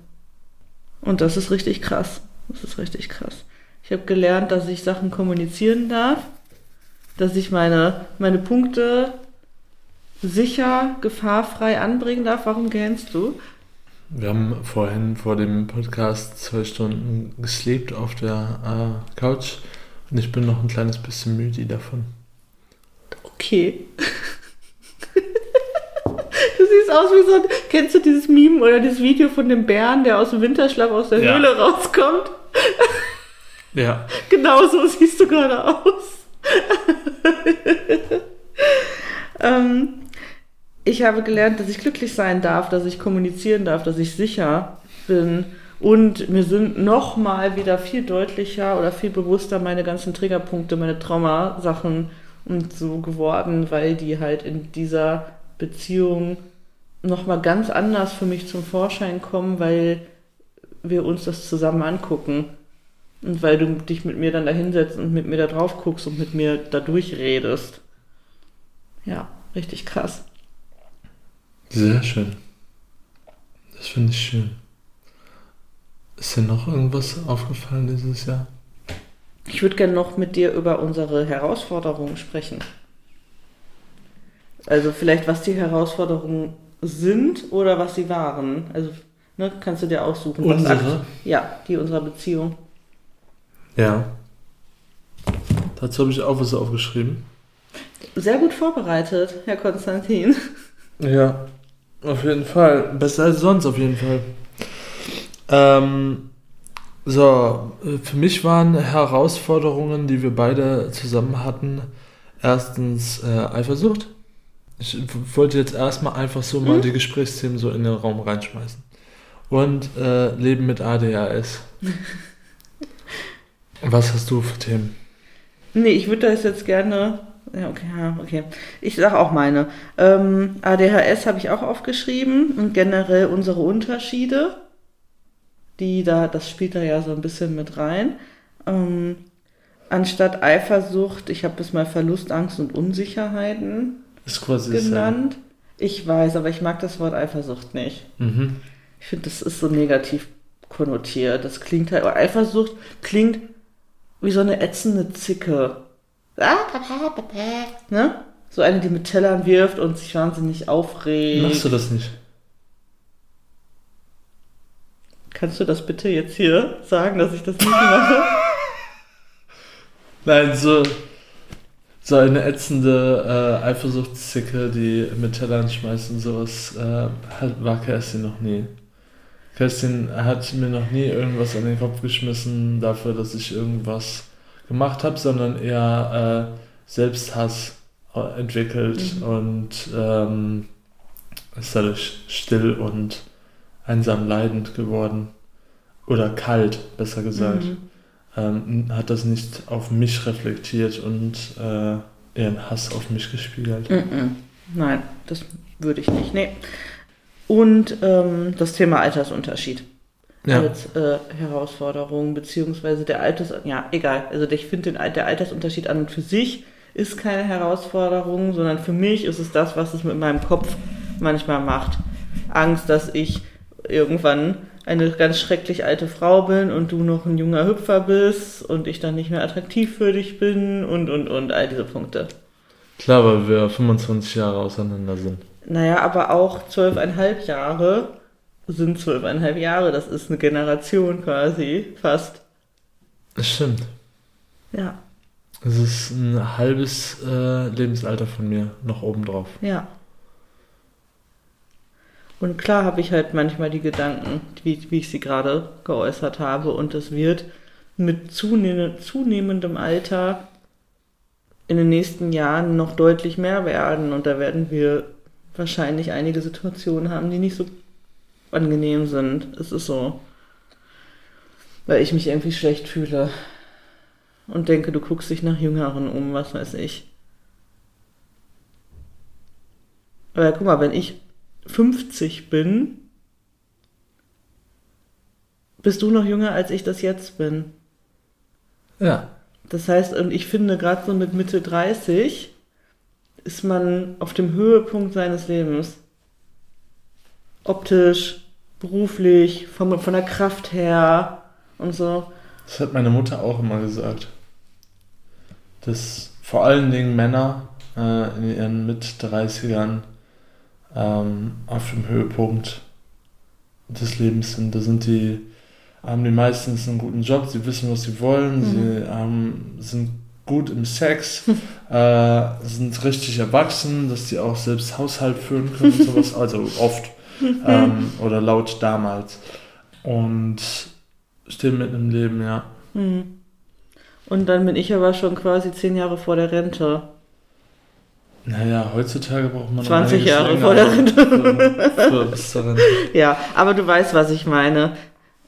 Und das ist richtig krass. Das ist richtig krass. Ich habe gelernt, dass ich Sachen kommunizieren darf, dass ich meine, meine Punkte sicher, gefahrfrei anbringen darf. Warum gähnst du? Wir haben vorhin vor dem Podcast zwei Stunden gesleept auf der äh, Couch und ich bin noch ein kleines bisschen müde davon. Okay. Du siehst aus wie so ein. Kennst du dieses Meme oder dieses Video von dem Bären, der aus dem Winterschlaf aus der Ja. Höhle rauskommt? Ja. Genau so siehst du gerade aus. ähm, ich habe gelernt, dass ich glücklich sein darf, dass ich kommunizieren darf, dass ich sicher bin. Und mir sind nochmal wieder viel deutlicher oder viel bewusster meine ganzen Triggerpunkte, meine Traumasachen und so geworden, weil die halt in dieser Beziehung nochmal ganz anders für mich zum Vorschein kommen, weil wir uns das zusammen angucken. Und weil du dich mit mir dann da hinsetzt und mit mir da drauf guckst und mit mir da durchredest. Ja, richtig krass. Sehr schön. Das finde ich schön. Ist dir noch irgendwas aufgefallen dieses Jahr? Ich würde gerne noch mit dir über unsere Herausforderungen sprechen. Also vielleicht, was die Herausforderungen sind oder was sie waren. Also ne, kannst du dir aussuchen. was Unsere? Ja, die unserer Beziehung. Ja. Dazu habe ich auch was aufgeschrieben. Sehr gut vorbereitet, Herr Konstantin. Ja, auf jeden Fall. Besser als sonst, auf jeden Fall. Ähm, so, äh, für mich waren Herausforderungen, die wir beide zusammen hatten, erstens äh, Eifersucht. Ich wollte jetzt erstmal einfach so mal Mhm. die Gesprächsthemen so in den Raum reinschmeißen. Und äh, Leben mit ADHS. Was hast du für Themen? Nee, ich würde das jetzt gerne. Ja, okay, ja, okay. Ich sage auch meine. Ähm, ADHS habe ich auch aufgeschrieben und generell unsere Unterschiede. Die da, das spielt da ja so ein bisschen mit rein. Ähm, anstatt Eifersucht, ich habe es mal Verlustangst und Unsicherheiten Ist quasi genannt. Ich weiß, aber ich mag das Wort Eifersucht nicht. Mhm. Ich finde, das ist so negativ konnotiert. Das klingt halt, Eifersucht klingt wie so eine ätzende Zicke. Ne? So eine, die mit Tellern wirft und sich wahnsinnig aufregt. Machst du das nicht? Kannst du das bitte jetzt hier sagen, dass ich das nicht mache? Nein, so, so eine ätzende äh, Eifersuchtszicke, die mit Tellern schmeißt und sowas, äh, war Kerstin noch nie. Kerstin hat mir noch nie irgendwas an den Kopf geschmissen dafür, dass ich irgendwas gemacht habe, sondern eher äh, Selbsthass äh, entwickelt Mhm. und ähm, ist dadurch still und einsam leidend geworden. Oder kalt, besser gesagt Mhm. ähm, hat das nicht auf mich reflektiert und äh, ihren Hass auf mich gespiegelt. Mhm. Nein, das würde ich nicht. Nee. Und ähm, das Thema Altersunterschied. Ja, als äh, Herausforderung, beziehungsweise der Alters... Ja, egal. Also ich finde, den der Altersunterschied an und für sich ist keine Herausforderung, sondern für mich ist es das, was es mit meinem Kopf manchmal macht. Angst, dass ich irgendwann eine ganz schrecklich alte Frau bin und du noch ein junger Hüpfer bist und ich dann nicht mehr attraktiv für dich bin und, und, und, all diese Punkte. klar, weil wir 25 Jahre auseinander sind. Naja, aber auch zwölfeinhalb Jahre sind zwölfeinhalb Jahre. Das ist eine Generation quasi, fast. Das stimmt. Ja. Es ist ein halbes äh, Lebensalter von mir noch obendrauf. Ja. Und klar habe ich halt manchmal die Gedanken, wie, wie ich sie gerade geäußert habe. Und es wird mit zunehmend, zunehmendem Alter in den nächsten Jahren noch deutlich mehr werden. Und da werden wir wahrscheinlich einige Situationen haben, die nicht so angenehm sind. Es ist so. Weil ich mich irgendwie schlecht fühle. Und denke, du guckst dich nach Jüngeren um, was weiß ich. Aber guck mal, wenn ich 50 bin, bist du noch jünger, als ich das jetzt bin. Ja. Das heißt, und ich finde, gerade so mit Mitte 30 ist man auf dem Höhepunkt seines Lebens. Optisch, beruflich, von, von der Kraft her und so. Das hat meine Mutter auch immer gesagt. Dass vor allen Dingen Männer äh, in ihren Mit-30ern ähm, auf dem Höhepunkt des Lebens sind. Da sind die, haben die meistens einen guten Job, sie wissen, was sie wollen, Mhm. sie ähm, sind gut im Sex, äh, sind richtig erwachsen, dass die auch selbst Haushalt führen können und sowas, also oft ähm, oder laut damals. Und stehen mitten im Leben, ja. Hm. Und dann bin ich aber schon quasi zehn Jahre vor der Rente. Naja, heutzutage braucht man noch 20 einiges Jahre länger vor der Rente. Für, bis zur Rente. Ja, aber du weißt, was ich meine.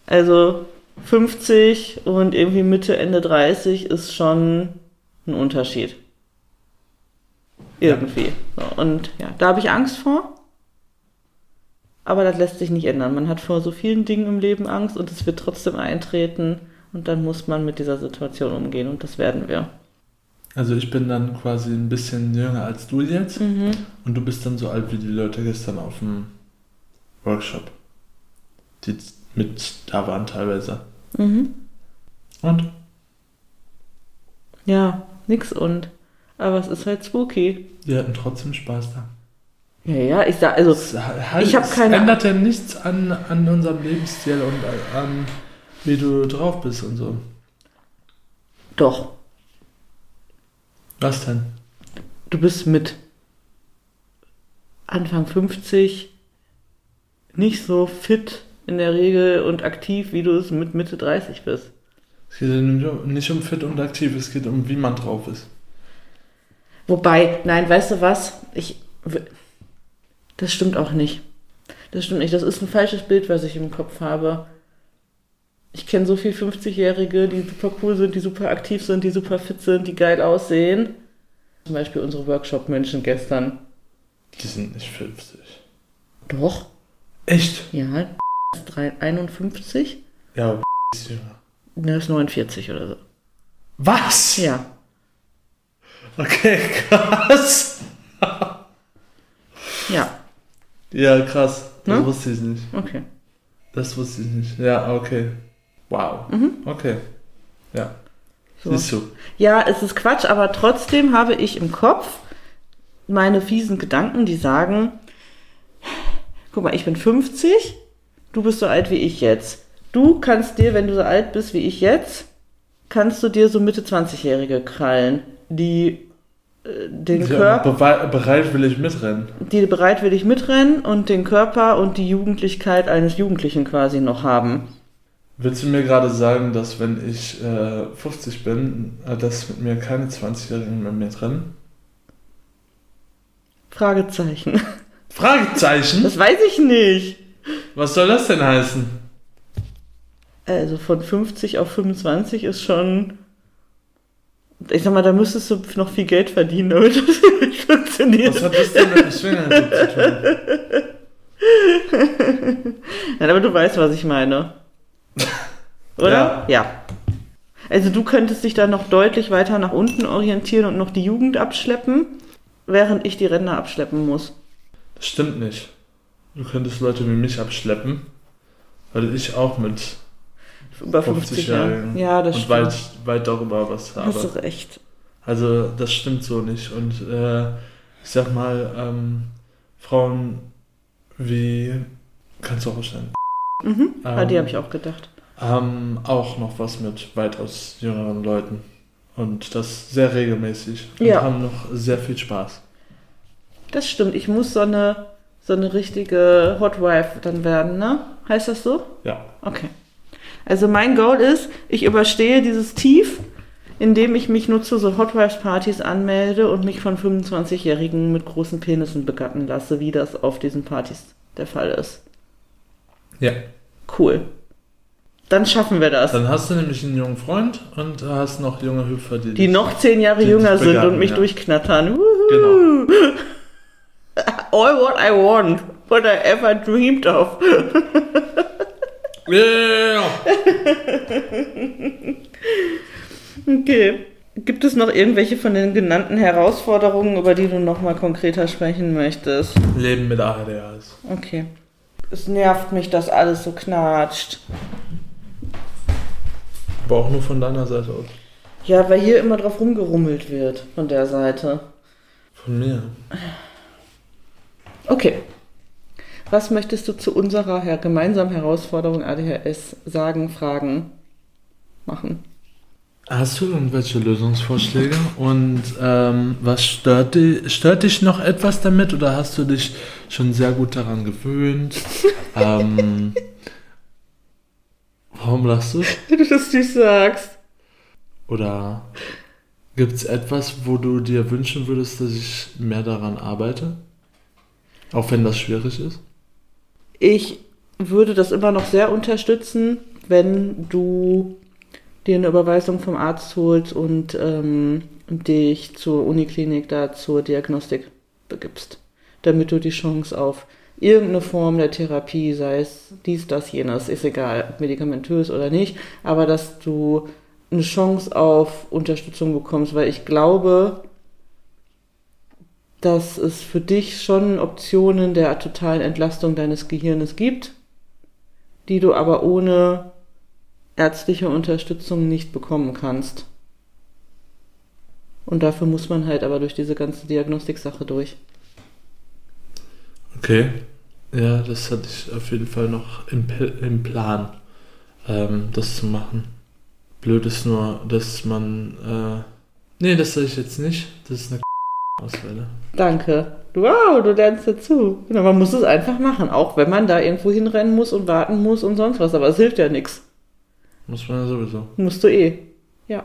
Also 50 und irgendwie Mitte, Ende 30 ist schon ein Unterschied. Irgendwie. So, und ja, da habe ich Angst vor. Aber das lässt sich nicht ändern. Man hat vor so vielen Dingen im Leben Angst und es wird trotzdem eintreten. Und dann muss man mit dieser Situation umgehen und das werden wir. Also ich bin dann quasi ein bisschen jünger als du jetzt Mhm. und du bist dann so alt wie die Leute gestern auf dem Workshop, die mit da waren teilweise. Mhm. Und? Ja, nix und. Aber es ist halt spooky. Wir hatten trotzdem Spaß da. Ja, ja, ich sag, also, Es, halt, Ich hab es keine- ändert ja nichts an, an unserem Lebensstil und an, an wie du drauf bist und so. doch, Was denn? du bist mit Anfang 50 nicht so fit in der Regel und aktiv, wie du es mit Mitte 30 bist. Es geht ja nicht um fit und aktiv, es geht um wie man drauf ist. Wobei, nein, weißt du was? Ich. Das stimmt auch nicht. Das stimmt nicht. Das ist ein falsches Bild, was ich im Kopf habe. Ich kenne so viele 50-Jährige, die super cool sind, die super aktiv sind, die super fit sind, die geil aussehen. Zum Beispiel unsere Workshop-Menschen gestern. Die sind nicht 50. Doch, Echt? ja, ist drei- 51? Ja, ist jünger. Ne, ist 49 oder so. Was? Ja. Okay, krass. Ja, Ja, krass. Das Ne? wusste ich nicht. okay. Das wusste ich nicht. Ja, okay. Wow. Mhm. Okay. Ja. So. Siehst du. Ja, es ist Quatsch, aber trotzdem habe ich im Kopf meine fiesen Gedanken, die sagen, guck mal, ich bin 50, du bist so alt wie ich jetzt. Du kannst dir, wenn du so alt bist wie ich jetzt, kannst du dir so Mitte 20-Jährige krallen, die äh, den Ja, Körper, berei- bereit will ich mitrennen. die bereitwillig mitrennen und den Körper und die Jugendlichkeit eines Jugendlichen quasi noch haben. Willst du mir gerade sagen, dass wenn ich äh, 50 bin, äh, dass mit mir keine 20-Jährigen mehr mitrennen? Fragezeichen. Fragezeichen? Das weiß ich nicht. Was soll das denn heißen? Also von 50 auf 25 ist schon. Ich sag mal, da müsstest du noch viel Geld verdienen, damit das nicht funktioniert. Was hat das denn mit dem Swingerclub zu tun? Nein, aber du weißt, was ich meine. Oder? Ja. ja. Also du könntest dich da noch deutlich weiter nach unten orientieren und noch die Jugend abschleppen, während ich die Ränder abschleppen muss. Das stimmt nicht. Du könntest Leute wie mich abschleppen, weil ich auch mit Über 50 Jahren. 50-Jährigen Ja, das und stimmt. weit, weit darüber was Hast habe. du recht. Also das stimmt so nicht. Und äh, ich sag mal, ähm, Frauen wie, kannst du auch stellen, Mhm. An die Ähm, habe ich auch gedacht. haben auch noch was mit weitaus jüngeren Leuten. Und das sehr regelmäßig. Und Ja. haben noch sehr viel Spaß. Das stimmt. Ich muss so eine, so eine richtige Hot Wife dann werden, ne? Heißt das so? Ja. Okay. Also mein Goal ist, ich überstehe dieses Tief, indem ich mich nur zu so Hot Wives Partys anmelde und mich von 25-Jährigen mit großen Penissen begatten lasse, wie das auf diesen Partys der Fall ist. Ja. Cool. Dann schaffen wir das. Dann hast du nämlich einen jungen Freund und hast noch junge Hüpfer, die, Die noch zehn Jahre jünger sind begatten, und mich ja. durchknattern. Genau. All what I want, what I ever dreamed of. Yeah. Okay. Gibt es noch irgendwelche von den genannten Herausforderungen, über die du nochmal konkreter sprechen möchtest? Leben mit ADHS. Okay. Es nervt mich, dass alles so knatscht. Aber auch nur von deiner Seite aus. Ja, weil hier immer drauf rumgerummelt wird von der Seite. Von mir. Okay. Was möchtest du zu unserer her gemeinsamen Herausforderung ADHS sagen, fragen, machen? Hast du irgendwelche Lösungsvorschläge? Und ähm, was stört dich, stört dich noch etwas damit oder hast du dich schon sehr gut daran gewöhnt? ähm, warum lachst du? Wenn du das nicht sagst. Oder gibt es etwas, wo du dir wünschen würdest, dass ich mehr daran arbeite? Auch wenn das schwierig ist? Ich würde das immer noch sehr unterstützen, wenn du dir eine Überweisung vom Arzt holst und ähm, dich zur Uniklinik da zur Diagnostik begibst, damit du die Chance auf irgendeine Form der Therapie, sei es dies, das, jenes, ist egal, medikamentös oder nicht, aber dass du eine Chance auf Unterstützung bekommst, weil ich glaube, dass es für dich schon Optionen der totalen Entlastung deines Gehirnes gibt, die du aber ohne ärztliche Unterstützung nicht bekommen kannst. Und dafür muss man halt aber durch diese ganze Diagnostiksache durch. Okay. Ja, das hatte ich auf jeden Fall noch im, im Plan, ähm, das zu machen. Blöd ist nur, dass man. Äh, nee, das sage ich jetzt nicht. Das ist eine Ausrede. Danke. Wow, du lernst dazu. Genau, man muss es einfach machen, auch wenn man da irgendwo hinrennen muss und warten muss und sonst was, aber es hilft ja nichts. Muss man ja sowieso. Musst du eh. Ja.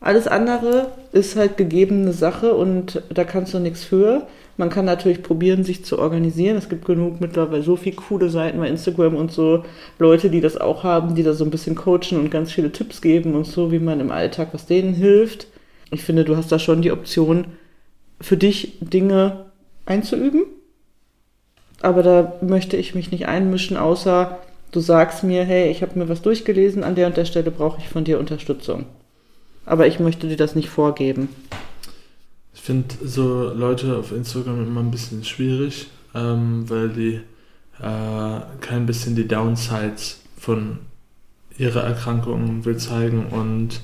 Alles andere ist halt gegebene Sache und da kannst du nichts für. Man kann natürlich probieren, sich zu organisieren. Es gibt genug mittlerweile so viele coole Seiten bei Instagram und so Leute, die das auch haben, die da so ein bisschen coachen und ganz viele Tipps geben und so, wie man im Alltag was denen hilft. Ich finde, du hast da schon die Option, für dich Dinge einzuüben. Aber da möchte ich mich nicht einmischen, außer du sagst mir, hey, ich habe mir was durchgelesen, an der und der Stelle brauche ich von dir Unterstützung. Aber ich möchte dir das nicht vorgeben. Ich finde so Leute auf Instagram immer ein bisschen schwierig, ähm, weil die äh, kein bisschen die Downsides von ihrer Erkrankung will zeigen und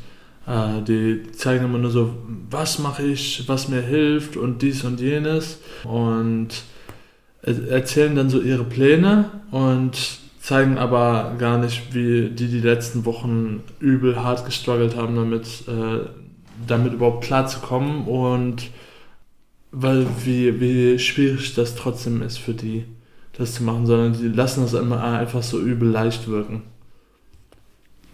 die zeigen immer nur so, was mache ich, was mir hilft und dies und jenes und er- erzählen dann so ihre Pläne und zeigen aber gar nicht, wie die die letzten Wochen übel hart gestruggelt haben, damit, äh, damit überhaupt klarzukommen und weil wie, wie schwierig das trotzdem ist für die, das zu machen, sondern die lassen das immer einfach so übel leicht wirken.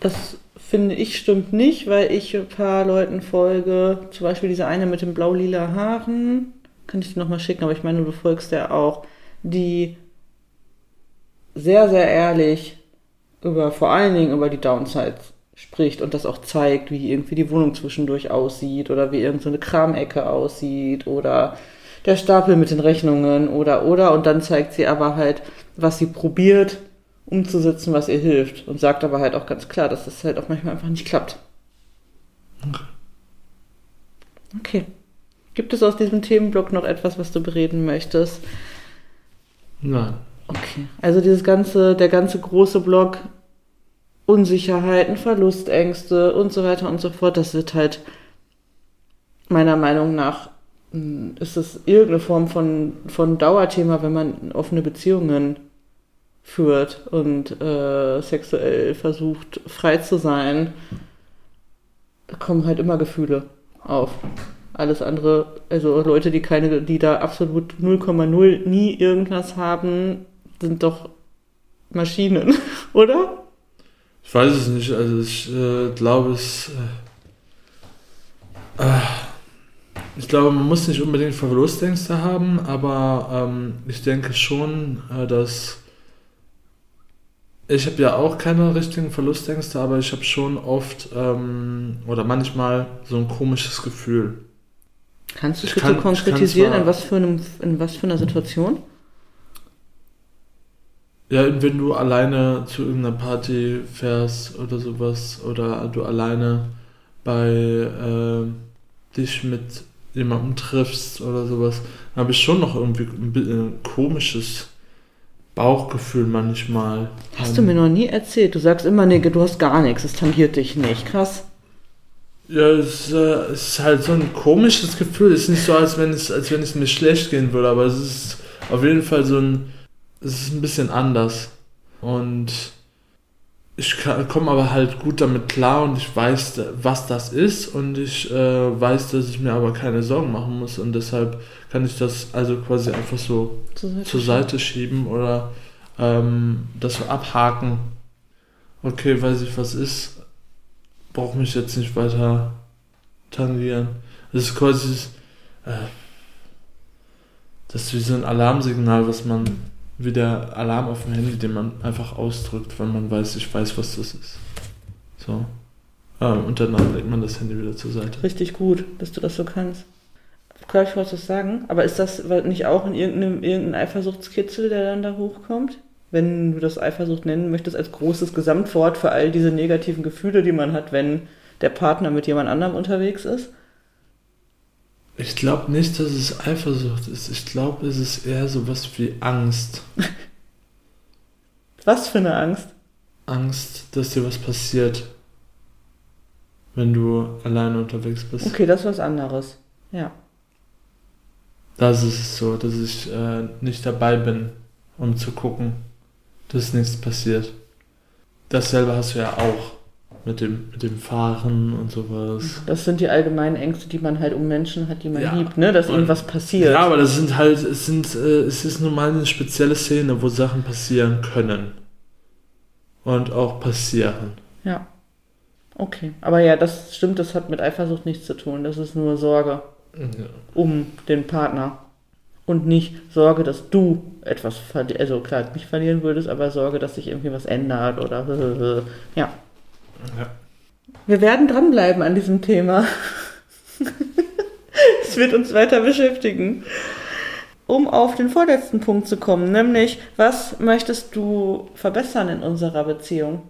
Das finde ich stimmt nicht, weil ich ein paar Leuten folge. Zum Beispiel diese eine mit den blau-lila Haaren. Kann ich dir nochmal schicken, aber ich meine, du folgst ja auch. Die sehr, sehr ehrlich über, vor allen Dingen über die Downsides spricht und das auch zeigt, wie irgendwie die Wohnung zwischendurch aussieht oder wie irgendeine so eine Kramecke aussieht oder der Stapel mit den Rechnungen oder oder und dann zeigt sie aber halt, was sie probiert umzusetzen, was ihr hilft und sagt aber halt auch ganz klar, dass das halt auch manchmal einfach nicht klappt. Okay. Gibt es aus diesem Themenblock noch etwas, was du bereden möchtest? Nein. Okay. Also dieses ganze, der ganze große Block Unsicherheiten, Verlustängste und so weiter und so fort, das wird halt meiner Meinung nach mh, ist es irgendeine Form von, von Dauerthema, wenn man offene Beziehungen führt und äh, sexuell versucht frei zu sein. kommen halt immer Gefühle auf. Alles andere, also Leute, die keine, die da absolut 0,0 nie irgendwas haben, sind doch Maschinen, oder? Ich weiß es nicht, also ich äh, glaube es. Äh, äh, ich glaube, man muss nicht unbedingt Verlustängste haben, aber ähm, ich denke schon, äh, dass. Ich habe ja auch keine richtigen Verlustängste, aber ich habe schon oft ähm, oder manchmal so ein komisches Gefühl. Kannst du es bitte kann- konkretisieren, in was, für einem, in was für einer Situation? Ja, wenn du alleine zu irgendeiner Party fährst oder sowas oder du alleine bei äh, dich mit jemandem triffst oder sowas, dann habe ich schon noch irgendwie ein, ein komisches Bauchgefühl manchmal. Hast du mir noch nie erzählt. Du sagst immer, nee, du hast gar nichts, es tangiert dich nicht. Krass. Ja, es, äh, es ist halt so ein komisches Gefühl. Es ist nicht so, als wenn es, als wenn es mir schlecht gehen würde, aber es ist auf jeden Fall so ein, es ist ein bisschen anders. Und ich komme aber halt gut damit klar und ich weiß, was das ist und ich äh, weiß, dass ich mir aber keine Sorgen machen muss und deshalb kann ich das also quasi einfach so Zur Seite zur Seite schieben oder ähm, das so abhaken. Okay, weiß ich, was ist. Brauche mich jetzt nicht weiter tangieren. Das ist quasi äh, das ist wie so ein Alarmsignal, was man wie der Alarm auf dem Handy, den man einfach ausdrückt, wenn man weiß, ich weiß, was das ist. So. Ähm, und danach legt man das Handy wieder zur Seite. Richtig gut, dass du das so kannst. Kann ich was sagen? Aber ist das nicht auch in irgendeinem, irgendein Eifersuchtskitzel, der dann da hochkommt? Wenn du das Eifersucht nennen möchtest, als großes Gesamtwort für all diese negativen Gefühle, die man hat, wenn der Partner mit jemand anderem unterwegs ist? Ich glaube nicht, dass es Eifersucht ist. Ich glaube, es ist eher sowas wie Angst. Was für eine Angst. Angst, dass dir was passiert, wenn du alleine unterwegs bist. Okay, das ist was anderes. Ja. Das ist es so, dass ich äh, nicht dabei bin, um zu gucken, dass nichts passiert. Dasselbe hast du ja auch mit dem, mit dem Fahren und sowas. Das sind die allgemeinen Ängste, die man halt um Menschen hat, die man Ja. liebt, ne? Dass Und- irgendwas passiert. Ja, aber das sind halt, es sind, äh, es ist nun mal eine spezielle Szene, wo Sachen passieren können. Und auch passieren. Ja. Okay. Aber ja, das stimmt, das hat mit Eifersucht nichts zu tun. Das ist nur Sorge Ja. um den Partner. Und nicht Sorge, dass du etwas verlierst. Also klar, nicht verlieren würdest, aber Sorge, dass sich irgendwie was ändert oder ja. Ja. Wir werden dranbleiben an diesem Thema. Es wird uns weiter beschäftigen. Um auf den vorletzten Punkt zu kommen, nämlich, was möchtest du verbessern in unserer Beziehung?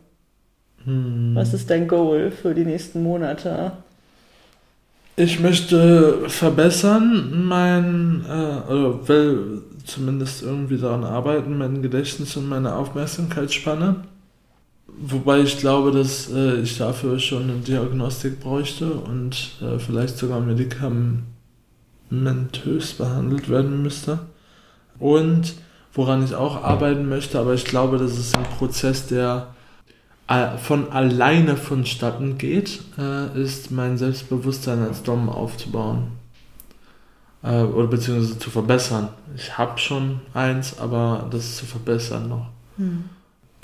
Hm. Was ist dein Goal für die nächsten Monate? Ich möchte verbessern, mein, äh, also will zumindest irgendwie daran arbeiten, mein Gedächtnis und meine Aufmerksamkeitsspanne. Wobei ich glaube, dass äh, ich dafür schon eine Diagnostik bräuchte und äh, vielleicht sogar medikamentös behandelt werden müsste. Und woran ich auch arbeiten möchte, aber ich glaube, das ist ein Prozess, der äh, von alleine vonstatten geht, äh, ist mein Selbstbewusstsein als Dom aufzubauen. Äh, oder beziehungsweise zu verbessern. Ich habe schon eins, aber das zu verbessern noch.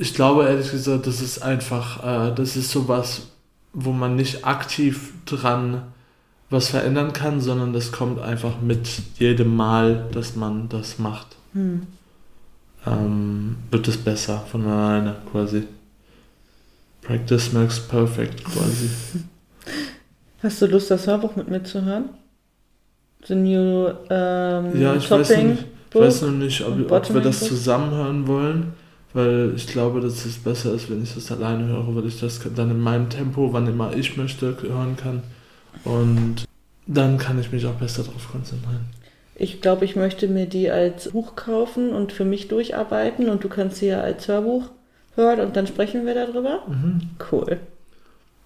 Ich glaube ehrlich gesagt, das ist einfach, äh, das ist sowas, wo man nicht aktiv dran was verändern kann, sondern das kommt einfach mit jedem Mal, dass man das macht. Hm. Ähm, wird es besser von alleine quasi. Practice makes perfect quasi. Hast du Lust, das Hörbuch mit mir zu hören? The New ähm, Ja, ich weiß, noch Topping nicht, ich weiß noch nicht, ob, ob wir das zusammen hören wollen, weil ich glaube, dass es besser ist, wenn ich das alleine höre, weil ich das dann in meinem Tempo, wann immer ich möchte, hören kann. Und dann kann ich mich auch besser darauf konzentrieren. Ich glaube, ich möchte mir die als Buch kaufen und für mich durcharbeiten und du kannst sie ja als Hörbuch hören und dann sprechen wir darüber. Mhm. Cool.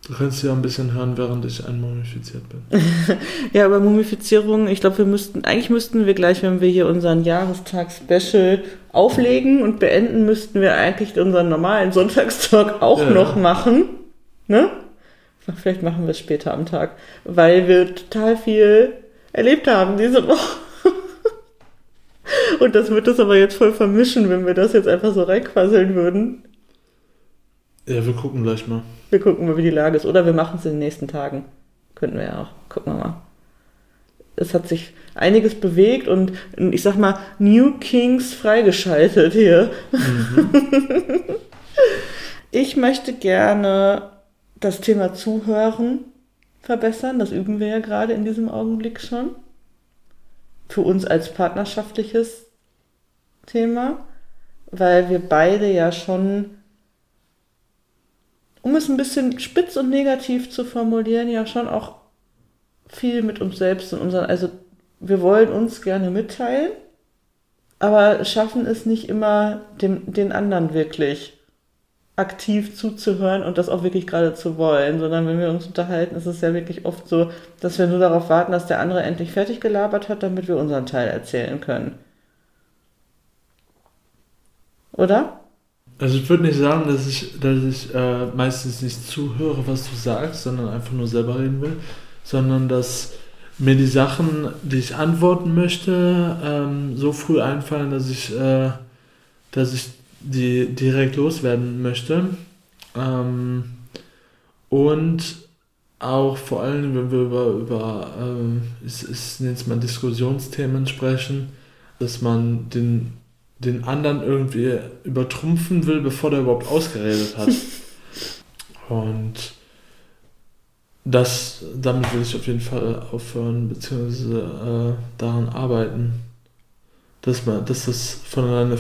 Du kannst ja ein bisschen hören, während ich einmumifiziert bin. Ja, aber Mumifizierung, ich glaube, wir müssten, eigentlich müssten wir gleich, wenn wir hier unseren Jahrestag-Special auflegen und beenden, müssten wir eigentlich unseren normalen Sonntagstalk auch Ja. noch machen. Ne? Vielleicht machen wir es später am Tag, weil wir total viel erlebt haben diese Woche. Und das wird das aber jetzt voll vermischen, wenn wir das jetzt einfach so reinquasseln würden. Ja, wir gucken gleich mal. Wir gucken mal, wie die Lage ist. Oder wir machen es in den nächsten Tagen. Könnten wir ja auch. Gucken wir mal. Es hat sich einiges bewegt und ich sag mal, New Kings freigeschaltet hier. Mhm. ich möchte gerne das Thema Zuhören verbessern. Das üben wir ja gerade in diesem Augenblick schon. Für uns als partnerschaftliches Thema, weil wir beide ja schon, um es ein bisschen spitz und negativ zu formulieren, ja schon auch viel mit uns selbst und unseren, also wir wollen uns gerne mitteilen, aber schaffen es nicht immer dem, den anderen wirklich aktiv zuzuhören und das auch wirklich gerade zu wollen, sondern wenn wir uns unterhalten, ist es ja wirklich oft so, dass wir nur darauf warten, dass der andere endlich fertig gelabert hat, damit wir unseren Teil erzählen können. Oder? Also ich würde nicht sagen, dass ich, dass ich äh, meistens nicht zuhöre, was du sagst, sondern einfach nur selber reden will, sondern dass mir die Sachen, die ich antworten möchte, ähm, so früh einfallen, dass ich, äh, dass ich die direkt loswerden möchte. Ähm, und auch vor allem, wenn wir über, über äh, ich, ich nenne es mal Diskussionsthemen sprechen, dass man den, den anderen irgendwie übertrumpfen will, bevor der überhaupt ausgeredet hat. Und das, damit will ich auf jeden Fall aufhören, beziehungsweise äh, daran arbeiten, dass, man, dass das voneinander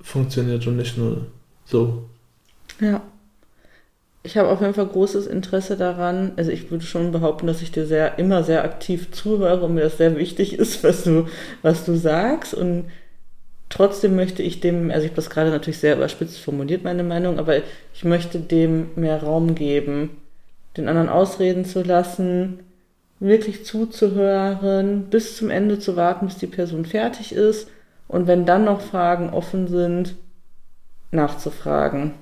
funktioniert und nicht nur so. Ja. Ich habe auf jeden Fall großes Interesse daran. Also ich würde schon behaupten, dass ich dir sehr immer sehr aktiv zuhöre und mir das sehr wichtig ist, was du, was du sagst. Und trotzdem möchte ich dem, also ich habe das gerade natürlich sehr überspitzt formuliert, meine Meinung, aber ich möchte dem mehr Raum geben, den anderen ausreden zu lassen, wirklich zuzuhören, bis zum Ende zu warten, bis die Person fertig ist und wenn dann noch Fragen offen sind, nachzufragen.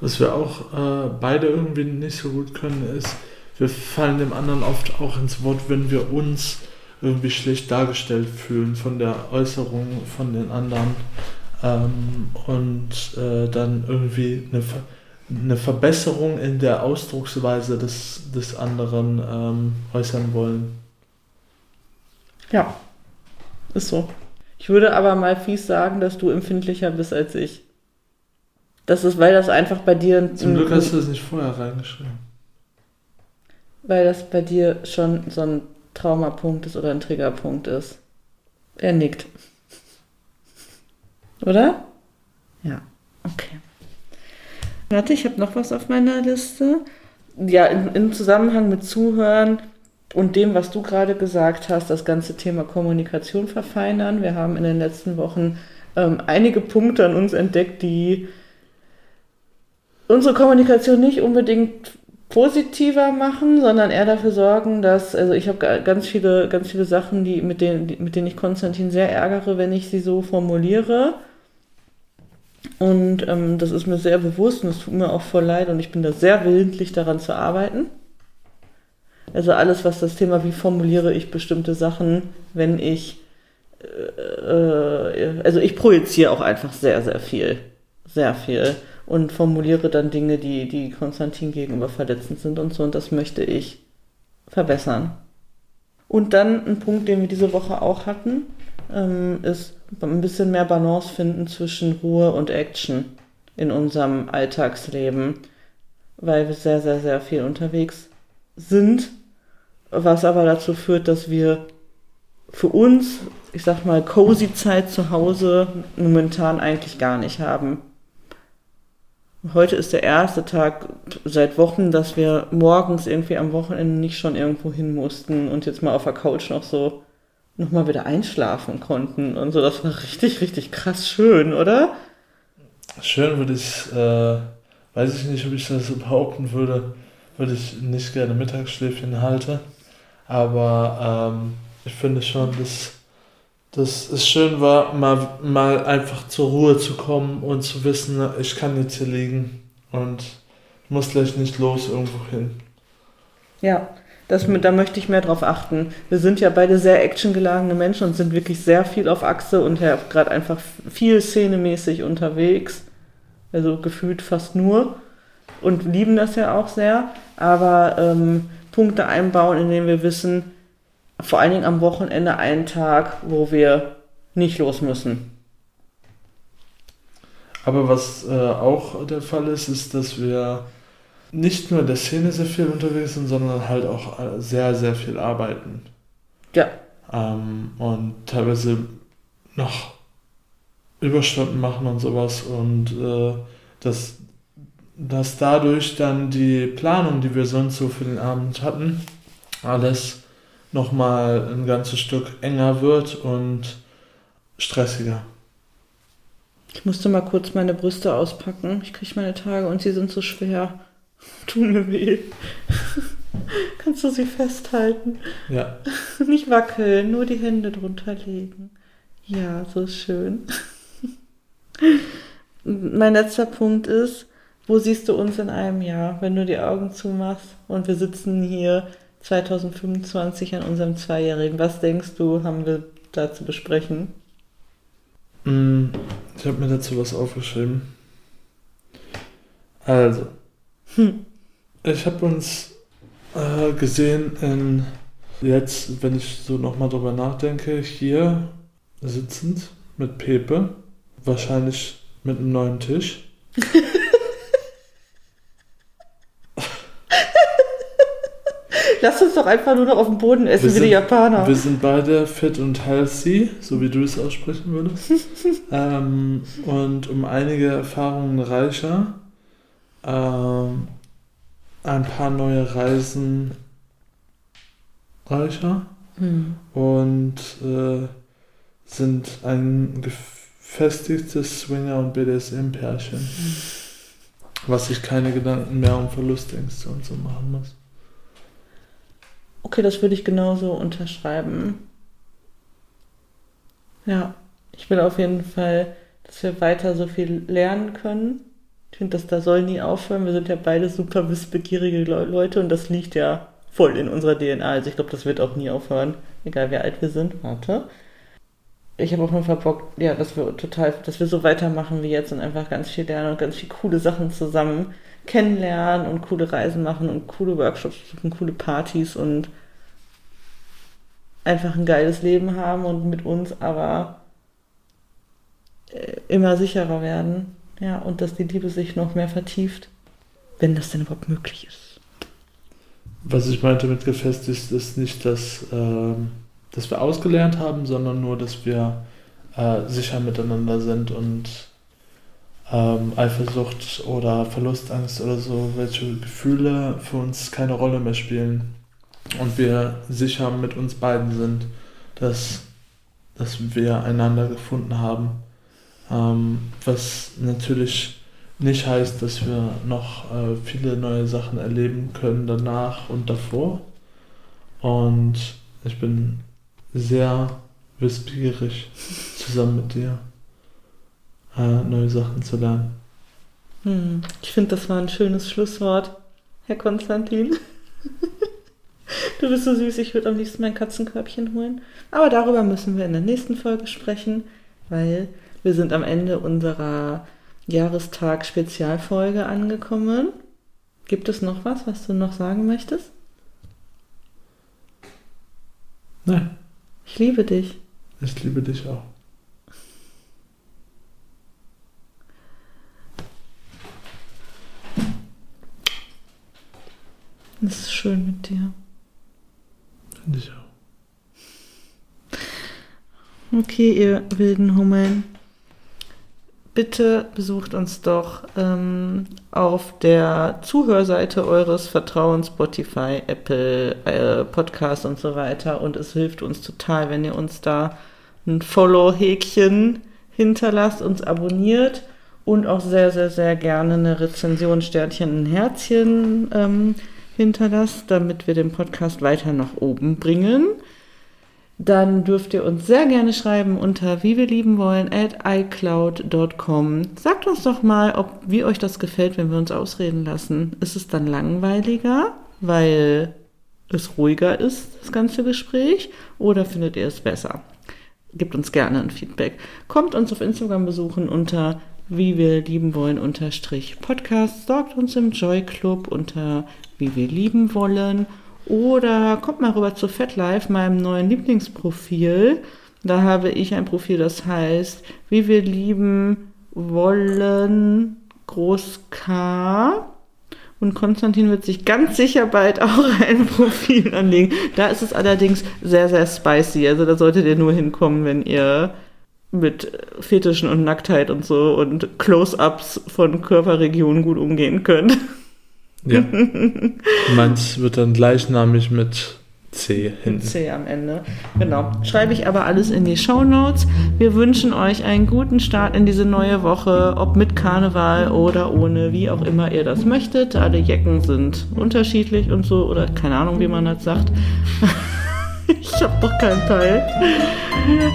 Was wir auch äh, beide irgendwie nicht so gut können, ist, wir fallen dem anderen oft auch ins Wort, wenn wir uns irgendwie schlecht dargestellt fühlen von der Äußerung von den anderen ähm, und äh, dann irgendwie eine, eine Verbesserung in der Ausdrucksweise des, des anderen ähm, äußern wollen. Ja, ist so. Ich würde aber mal fies sagen, dass du empfindlicher bist als ich. Das ist, weil das einfach bei dir. Zum Glück hast du das nicht vorher reingeschrieben. Weil das bei dir schon so ein Traumapunkt ist oder ein Triggerpunkt ist. Er nickt. Oder? Ja, okay. Warte, ich habe noch was auf meiner Liste. Ja, im Zusammenhang mit Zuhören und dem, was du gerade gesagt hast, das ganze Thema Kommunikation verfeinern. Wir haben in den letzten Wochen ähm, einige Punkte an uns entdeckt, die unsere Kommunikation nicht unbedingt positiver machen, sondern eher dafür sorgen, dass, also ich habe ganz viele, ganz viele Sachen, die, mit denen, mit denen ich Konstantin sehr ärgere, wenn ich sie so formuliere. Und ähm, das ist mir sehr bewusst und es tut mir auch voll leid und ich bin da sehr willentlich daran zu arbeiten. Also alles, was das Thema, wie formuliere ich bestimmte Sachen, wenn ich, äh, äh, also ich projiziere auch einfach sehr, sehr viel. Sehr viel. Und formuliere dann Dinge, die, die Konstantin gegenüber verletzend sind und so. Und das möchte ich verbessern. Und dann ein Punkt, den wir diese Woche auch hatten, ähm, ist ein bisschen mehr Balance finden zwischen Ruhe und Action in unserem Alltagsleben, weil wir sehr, sehr, sehr viel unterwegs sind was aber dazu führt, dass wir für uns, ich sag mal, cozy Zeit zu Hause momentan eigentlich gar nicht haben. Heute ist der erste Tag seit Wochen, dass wir morgens irgendwie am Wochenende nicht schon irgendwo hin mussten und jetzt mal auf der Couch noch so nochmal wieder einschlafen konnten und so. Das war richtig, richtig krass schön, oder? Schön würde ich, äh, weiß ich nicht, ob ich das so behaupten würde, würde ich nicht gerne Mittagsschläfchen halte. Aber ähm, ich finde schon, dass, dass es schön war, mal, mal einfach zur Ruhe zu kommen und zu wissen, ich kann jetzt hier liegen und muss gleich nicht los irgendwo hin. Ja, das, da möchte ich mehr drauf achten. Wir sind ja beide sehr actiongeladene Menschen und sind wirklich sehr viel auf Achse und ja gerade einfach viel szenemäßig unterwegs. Also gefühlt fast nur. Und lieben das ja auch sehr. Aber ähm, Punkte einbauen, in denen wir wissen, vor allen Dingen am Wochenende einen Tag, wo wir nicht los müssen. Aber was äh, auch der Fall ist, ist, dass wir nicht nur in der Szene sehr viel unterwegs sind, sondern halt auch äh, sehr, sehr viel arbeiten. Ja. Ähm, und teilweise noch Überstunden machen und sowas und äh, dass, dass dadurch dann die Planung, die wir sonst so für den Abend hatten, alles nochmal ein ganzes Stück enger wird und stressiger. Ich musste mal kurz meine Brüste auspacken. Ich kriege meine Tage und sie sind so schwer. Tun mir weh. Kannst du sie festhalten? Ja. Nicht wackeln, nur die Hände drunter legen. Ja, so schön. mein letzter Punkt ist, wo siehst du uns in einem Jahr, wenn du die Augen zumachst und wir sitzen hier 2025 an unserem Zweijährigen? Was denkst du, haben wir da zu besprechen? Mm, ich habe mir dazu was aufgeschrieben. Also, hm. ich habe uns äh, gesehen in jetzt, wenn ich so nochmal drüber nachdenke, hier sitzend mit Pepe, wahrscheinlich mit einem neuen Tisch. Lass uns doch einfach nur noch auf dem Boden essen wir wie die Japaner. Wir sind beide fit und healthy, so wie du es aussprechen würdest. ähm, und um einige Erfahrungen reicher. Ähm, ein paar neue Reisen reicher. Hm. Und äh, sind ein gefestigtes Swinger- und BDSM-Pärchen. Hm. Was sich keine Gedanken mehr um Verlustängste und so machen muss. Okay, das würde ich genauso unterschreiben. Ja, ich will auf jeden Fall, dass wir weiter so viel lernen können. Ich finde, das da soll nie aufhören. Wir sind ja beide super wissbegierige Leute und das liegt ja voll in unserer DNA. Also ich glaube, das wird auch nie aufhören, egal wie alt wir sind. Warte. Ich habe auf jeden Fall Bock, ja, dass wir total, dass wir so weitermachen wie jetzt und einfach ganz viel lernen und ganz viel coole Sachen zusammen kennenlernen und coole Reisen machen und coole Workshops und coole Partys und einfach ein geiles Leben haben und mit uns aber äh, immer sicherer werden. Ja, und dass die Liebe sich noch mehr vertieft, wenn das denn überhaupt möglich ist. Was ich meinte mit gefestigt ist nicht, dass, äh, dass wir ausgelernt haben, sondern nur, dass wir äh, sicher miteinander sind und ähm, Eifersucht oder Verlustangst oder so, welche Gefühle für uns keine Rolle mehr spielen. Und wir sicher mit uns beiden sind, dass, dass wir einander gefunden haben. Ähm, was natürlich nicht heißt, dass wir noch äh, viele neue Sachen erleben können danach und davor. Und ich bin sehr wissbegierig zusammen mit dir äh, neue Sachen zu lernen. Hm, ich finde, das war ein schönes Schlusswort, Herr Konstantin. du bist so süß, ich würde am liebsten mein Katzenkörbchen holen. Aber darüber müssen wir in der nächsten Folge sprechen, weil wir sind am Ende unserer Jahrestag-Spezialfolge angekommen. Gibt es noch was, was du noch sagen möchtest? Nein. Ich liebe dich. Ich liebe dich auch. Es ist schön mit dir. Finde ich auch. Okay, ihr wilden Hummeln. Bitte besucht uns doch ähm, auf der Zuhörseite eures Vertrauens, Spotify, Apple, äh, Podcast und so weiter. Und es hilft uns total, wenn ihr uns da ein Follow-Häkchen hinterlasst, uns abonniert und auch sehr, sehr, sehr gerne eine Rezension, Sternchen, ein Herzchen ähm, hinterlasst, damit wir den Podcast weiter nach oben bringen. dann dürft ihr uns sehr gerne schreiben unter wie wir lieben wollen at iCloud.com. Sagt uns doch mal, ob wie euch das gefällt, wenn wir uns ausreden lassen. Ist es dann langweiliger, weil es ruhiger ist, das ganze Gespräch, oder findet ihr es besser? Gebt uns gerne ein Feedback. Kommt uns auf Instagram besuchen unter wie wir lieben wollen unterstrich Podcast. Sorgt uns im Joy Club unter wie wir lieben wollen oder kommt mal rüber zu FatLife, meinem neuen Lieblingsprofil. Da habe ich ein Profil, das heißt, wie wir lieben wollen, Groß K. Und Konstantin wird sich ganz sicher bald auch ein Profil anlegen. Da ist es allerdings sehr, sehr spicy. Also da solltet ihr nur hinkommen, wenn ihr mit Fetischen und Nacktheit und so und Close-ups von Körperregionen gut umgehen könnt. Ja. Meins wird dann gleichnamig mit C hinten. C am Ende. Genau. Schreibe ich aber alles in die Show Notes. Wir wünschen euch einen guten Start in diese neue Woche, ob mit Karneval oder ohne, wie auch immer ihr das möchtet. Alle Jecken sind unterschiedlich und so, oder keine Ahnung, wie man das sagt. ich hab doch keinen Teil.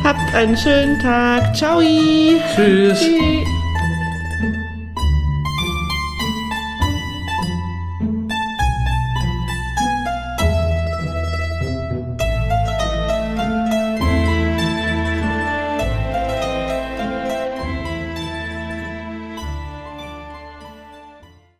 Habt einen schönen Tag. Ciao. Tschüss. Tschüss.